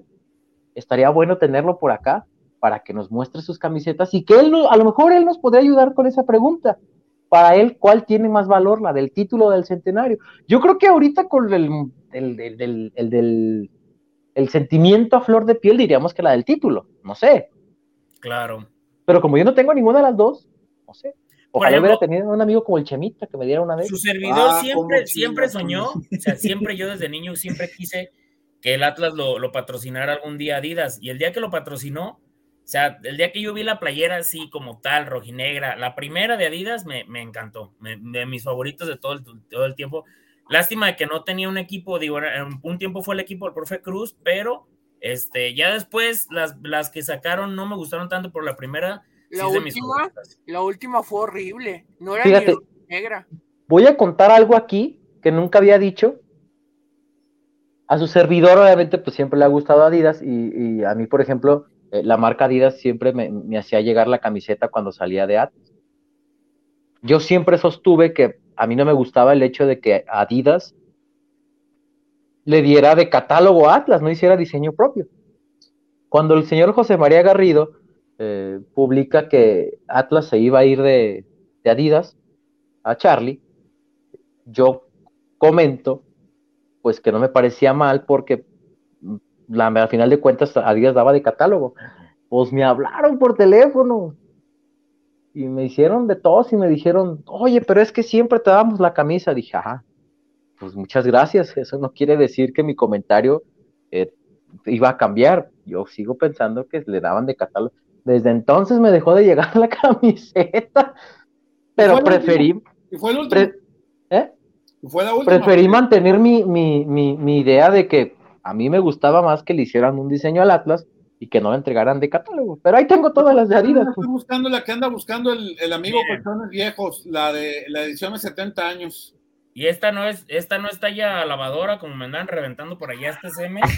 Estaría bueno tenerlo por acá para que nos muestre sus camisetas y que él, a lo mejor él nos podría ayudar con esa pregunta para él, ¿cuál tiene más valor? La del título del centenario. Yo creo que ahorita con el, el, el, el, sentimiento a flor de piel diríamos que la del título, no sé, Claro. Pero como yo no tengo ninguna de las dos, no sé. Ojalá ejemplo- hubiera tenido un amigo como el Chemita que me diera una de Su servidor Ah, siempre, siempre soñó, o sea, siempre yo desde niño siempre quise que el Atlas lo, lo patrocinara algún día Adidas. Y el día que lo patrocinó, sea, el día que yo vi la playera así como tal, rojinegra, la primera de Adidas me, me encantó, me- de mis favoritos de todo el, todo el tiempo. Lástima de que no tenía un equipo, digo, en un tiempo fue el equipo del profe Cruz, pero este, ya después las, las que sacaron no me gustaron tanto, por la primera sí La es de mis última, la última fue horrible. No era Fíjate. ni negra. Voy a contar algo aquí que nunca había dicho. A su servidor, obviamente, pues siempre le ha gustado Adidas y, y a mí, por ejemplo, eh, la marca Adidas siempre me, hacía llegar la camiseta cuando salía de Atlas. Yo siempre sostuve que a mí no me gustaba el hecho de que Adidas le diera de catálogo a Atlas, no hiciera diseño propio. Cuando el señor José María Garrido eh, publica que Atlas se iba a ir de, de Adidas a Charlie, yo comento pues que no me parecía mal porque la, al final de cuentas Adidas daba de catálogo. Pues me hablaron por teléfono y me hicieron de todos y me dijeron, oye, pero es que siempre te damos la camisa. Dije, ajá, pues muchas gracias. Eso no quiere decir que mi comentario eh, iba a cambiar. Yo sigo pensando que le daban de catálogo. Desde entonces me dejó de llegar la camiseta, pero preferí, Y fue el último. pre- ¿eh? Y fue la última. preferí mantener mi, mi, mi, mi idea de que a mí me gustaba más que le hicieran un diseño al Atlas y que no la entregaran de catálogo. Pero ahí tengo todas las de Adidas. pues. Estoy buscando la que anda buscando el, el amigo Bien. Colchones Viejos, la de la edición de 70 años. Y esta no es, esta no está ya lavadora, como me andan reventando por allá este seme.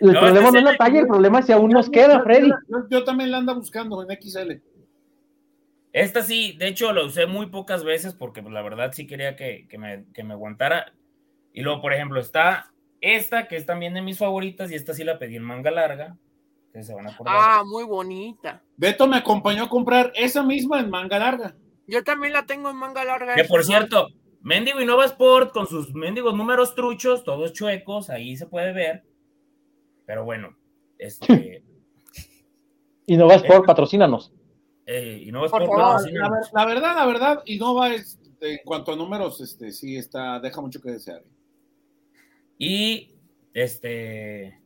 El No, problema este no es la talla, el problema es si aún nos queda, Yo- Freddy. Yo, yo también la anda buscando en XL. Esta sí, de hecho lo usé muy pocas veces porque pues, la verdad sí quería que, que me, que me aguantara. Y luego, por ejemplo, está esta, que es también de mis favoritas, y esta sí la pedí en manga larga. que se van a acordar. Ah, muy bonita. Beto me acompañó a comprar esa misma en manga larga. Yo también la tengo en manga larga. que por cierto, Mendigo Innova Sport con sus mendigos números truchos, todos chuecos, ahí se puede ver. Pero bueno, este. Y no vas por patrocínanos. eh, Innova Por Sport favor, la verdad, la verdad, Innova es, en cuanto a números, este, sí está, deja mucho que desear. Y este.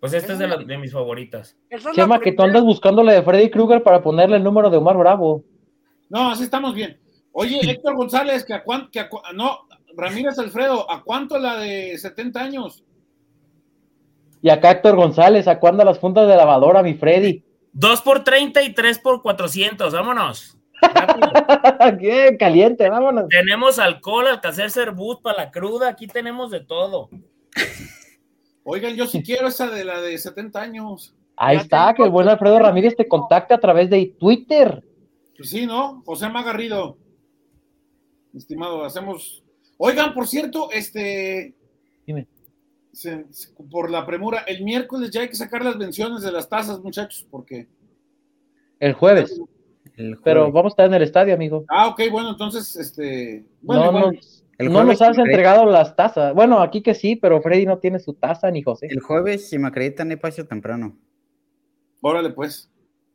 Pues esta es de, la- de mis favoritas. Chema, que tú andas buscando la de Freddy Krueger para ponerle el número de Omar Bravo. No, así estamos bien. Oye, Héctor González, que a cuánto, que a cu- no, Ramírez Alfredo, ¿a cuánto la de 70 años? Y acá Héctor González, ¿a cuándo las fundas de lavadora, mi Freddy? 2 por 30 y 3 por 400, vámonos. Qué caliente, vámonos. tenemos alcohol, alcacer cerbut para la cruda, aquí tenemos de todo. Oigan, yo sí quiero esa de la de 70 años. Ahí Ya está, tengo que el buen Alfredo Ramírez te contacte a través de Twitter. Pues sí, ¿no? José Magarrido. Estimado, hacemos. Oigan, por cierto, este. Dime. se- se- por la premura, el miércoles ya hay que sacar las menciones de las tazas, muchachos, porque. El jueves. El Pero jueves. vamos a estar en el estadio, amigo. Ah, ok, bueno, entonces, este. Bueno, no, igual, nos, El no jueves, nos has entregado las tazas. Bueno, aquí que sí, pero Freddy no tiene su taza ni José. El jueves, si me acreditan, hay paso temprano. órale, pues.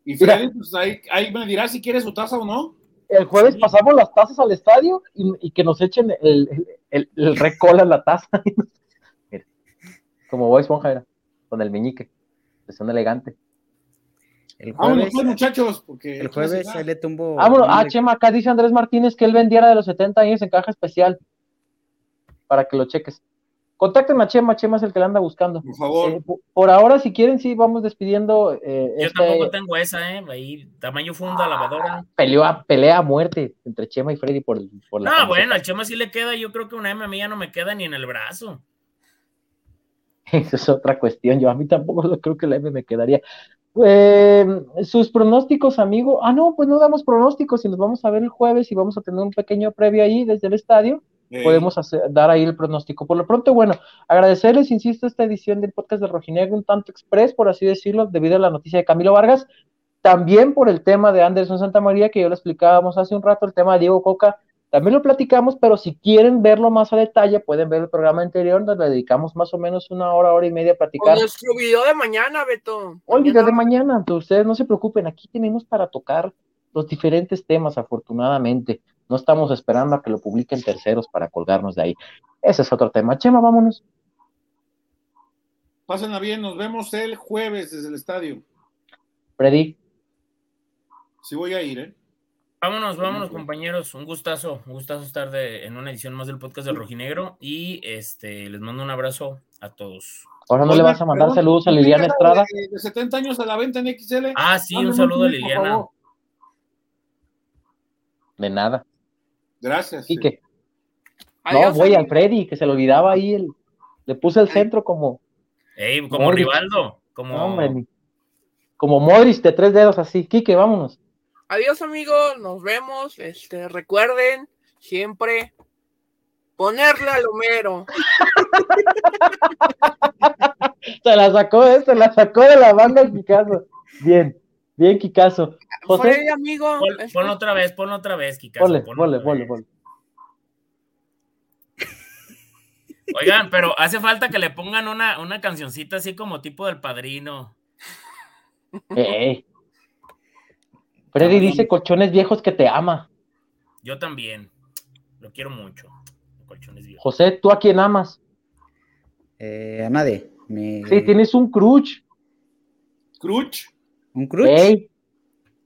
Y Mira. Freddy, pues ahí, ahí me dirá si quiere su taza o no. El jueves Sí. pasamos las tazas al estadio y, y que nos echen el, el, el, el recola en la taza. Mira, como Bob Esponja era, con el meñique. Son elegante. El Vámonos, jueves, pues, muchachos, porque. el jueves ahí le tumbo. Vámonos. Ah, nombre. Chema, acá dice Andrés Martínez que él vendiera de los 70 años en caja especial. Para que lo cheques. Contacten a Chema, Chema es el que le anda buscando. Por favor. Eh, por, por ahora, si quieren, sí, vamos despidiendo. eh, Yo este- tampoco tengo esa, ¿eh? Ahí, tamaño funda, lavadora. pelea, pelea a muerte entre Chema y Freddy por, por la No, camiseta. bueno, al Chema sí le queda, yo creo que una M a mí ya no me queda ni en el brazo. Esa es otra cuestión. Yo a mí tampoco lo creo que la M me quedaría. Eh, sus pronósticos, amigo. Ah, no, pues no damos pronósticos y nos vamos a ver el jueves y vamos a tener un pequeño previo ahí desde el estadio. Podemos hacer- dar ahí el pronóstico. Por lo pronto, bueno, agradecerles, insisto, esta edición del podcast de Rojinegro un tanto express, por así decirlo, debido a la noticia de Camilo Vargas. También por el tema de Anderson Santamaría, que yo lo explicábamos hace un rato, el tema de Diego Coca, también lo platicamos, pero si quieren verlo más a detalle, pueden ver el programa anterior donde le dedicamos más o menos una hora, hora y media a platicar. O nuestro video de mañana, Beto. O el video de mañana, entonces ustedes no se preocupen, aquí tenemos para tocar los diferentes temas, afortunadamente. No estamos esperando a que lo publiquen terceros para colgarnos de ahí. Ese es otro tema. Chema, vámonos. Pásenla bien, nos vemos el jueves desde el estadio. Freddy. Sí voy a ir, ¿eh? Vámonos, vámonos, compañeros. Un gustazo, un gustazo estar de, en una edición más del podcast del Rojinegro. Y este les mando un abrazo a todos. Ahora no le vas a mandar saludos a Liliana Estrada. De, de, 70 años a la venta en XL. Ah, sí, un saludo a Liliana. De nada. Gracias. ¿Y qué? No, voy al Freddy, que se le olvidaba ahí. El, le puse el centro como. Ey, como Modric. Rivaldo. Como... No, hombre, como Modric de tres dedos así. Quique, vámonos. Adiós, amigos. Nos vemos. Este, recuerden siempre ponerle al Homero. se la sacó, ¿eh? se la sacó de la banda el Kikazo. Bien, bien, Kikazo. José, ahí, amigo. Pon, pon, otra vez, pon otra vez, Kikazo. Ponle, ponle, ponle, ponle. Oigan, pero hace falta que le pongan una, una cancioncita así como tipo del padrino. Eh. Freddy dice colchones viejos que te ama. Yo también. Lo quiero mucho. Colchones viejos. José, ¿tú a quién amas? Eh, a nadie. Me... Sí, tienes un crush. ¿Crush? ¿Un crush? Ey,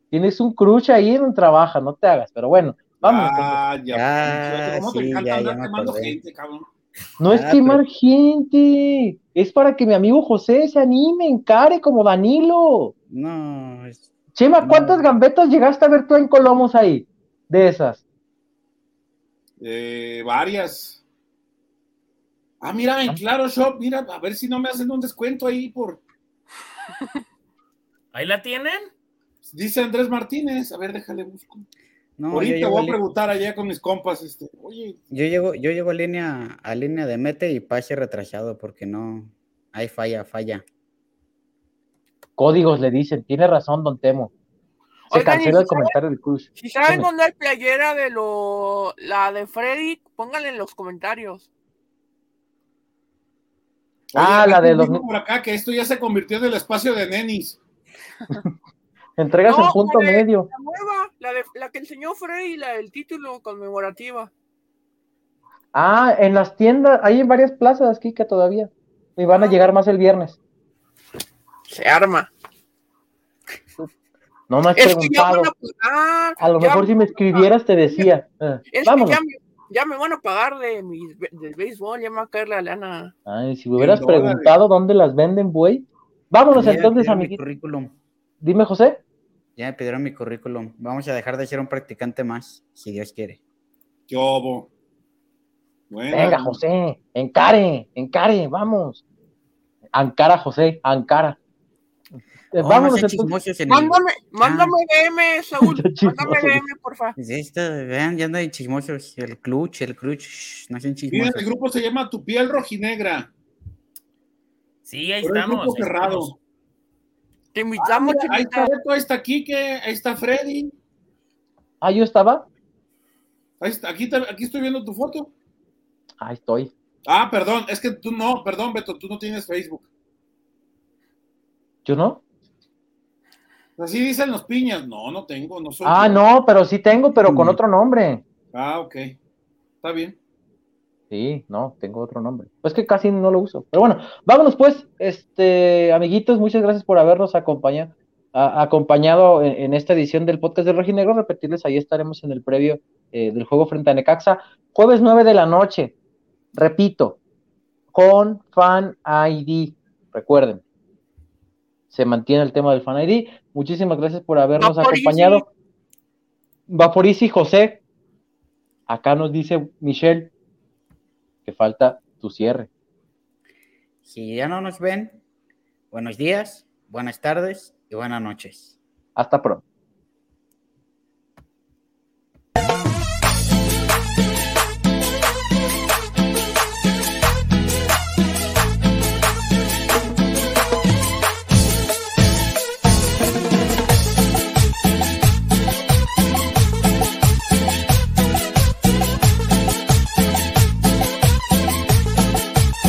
tienes un crush ahí en un trabaja, no te hagas, pero bueno, vamos. Ah, ya. Ah, ¿Cómo sí, te encanta ya, ya me gente, cabrón? No es Ah, quemar gente, es para que mi amigo José se anime, encare como Danilo. No, es- Chema. ¿cuántas gambetas llegaste a ver tú en Colomos ahí? De esas. Eh, varias. Ah, mira, en Claro Shop, mira, a ver si no me hacen un descuento ahí por. ¿Ahí la tienen? Dice Andrés Martínez. A ver, déjale busco. no, Ahorita voy a preguntar allá con mis compas, este. Oye, yo llego, yo llego a línea, a línea de mete y pase retrasado porque no, hay falla, falla. Códigos le dicen, tiene razón, don Temo. Se Oigan, cancela ¿y el comentario del crush. Si saben dónde hay playera de lo la de Freddy, pónganle en los comentarios. Ah, oye, la de los- por acá que esto ya se convirtió en el espacio de nenis. Entregas No, el punto la de- medio. La nueva, la, de, la que enseñó Freddy, la del título conmemorativa. Ah, en las tiendas, hay en varias plazas aquí que todavía. Y van a llegar más el viernes. Se arma. No me has Es que ya preguntado. van a pagar. A lo ya- mejor si me escribieras te decía. Ah, Es que vámonos. ya me, ya me van a pagar de mis, del béisbol, ya me va a caer la lana. Ay, si me hubieras dólares. preguntado dónde las venden, güey. Vámonos Ya entonces, pidieron mi currículum. Dime, José. Ya me pidieron mi currículum. Vamos a dejar de ser un practicante más, si Dios quiere. ¿Qué obo? Bueno, Venga, José. Encare, encare, vamos. Ancara, José, Ancara. Oh, vámonos entonces. en el- Mándame, mándame DM, Saúl. Mándame DM, porfa. Vean, ya no hay chismosos. El clutch, el clutch, shh, no Miren, chismosos. el grupo se llama Tu piel rojinegra. Sí, ahí Pero estamos. grupo ahí cerrado. estamos. Te Ah, mira, ahí está Beto, ahí está Quique, ahí está Freddy. Ah, yo estaba. Ahí está, aquí, aquí estoy viendo tu foto. Ahí estoy. Ah, perdón, es que tú no, perdón, Beto, tú no tienes Facebook. ¿Yo no? Así dicen los piñas. No, no tengo, no soy. Ah, yo. no, pero sí tengo, pero con Mm. otro nombre. Ah, ok. Está bien. Sí, no, tengo otro nombre. Pues que casi no lo uso. Pero bueno, vámonos pues, este, amiguitos, muchas gracias por habernos acompañado, a- acompañado en, en esta edición del podcast de Rojinegro. Repetirles, ahí estaremos en el previo eh, del juego frente a Necaxa, jueves 9 de la noche. Repito, con Fan ID. Recuerden, se mantiene el tema del Fan ID. Muchísimas gracias por habernos acompañado. Vaporisi José. Acá nos dice Michelle que falta tu cierre. Si ya no nos ven, buenos días, buenas tardes y buenas noches. Hasta pronto.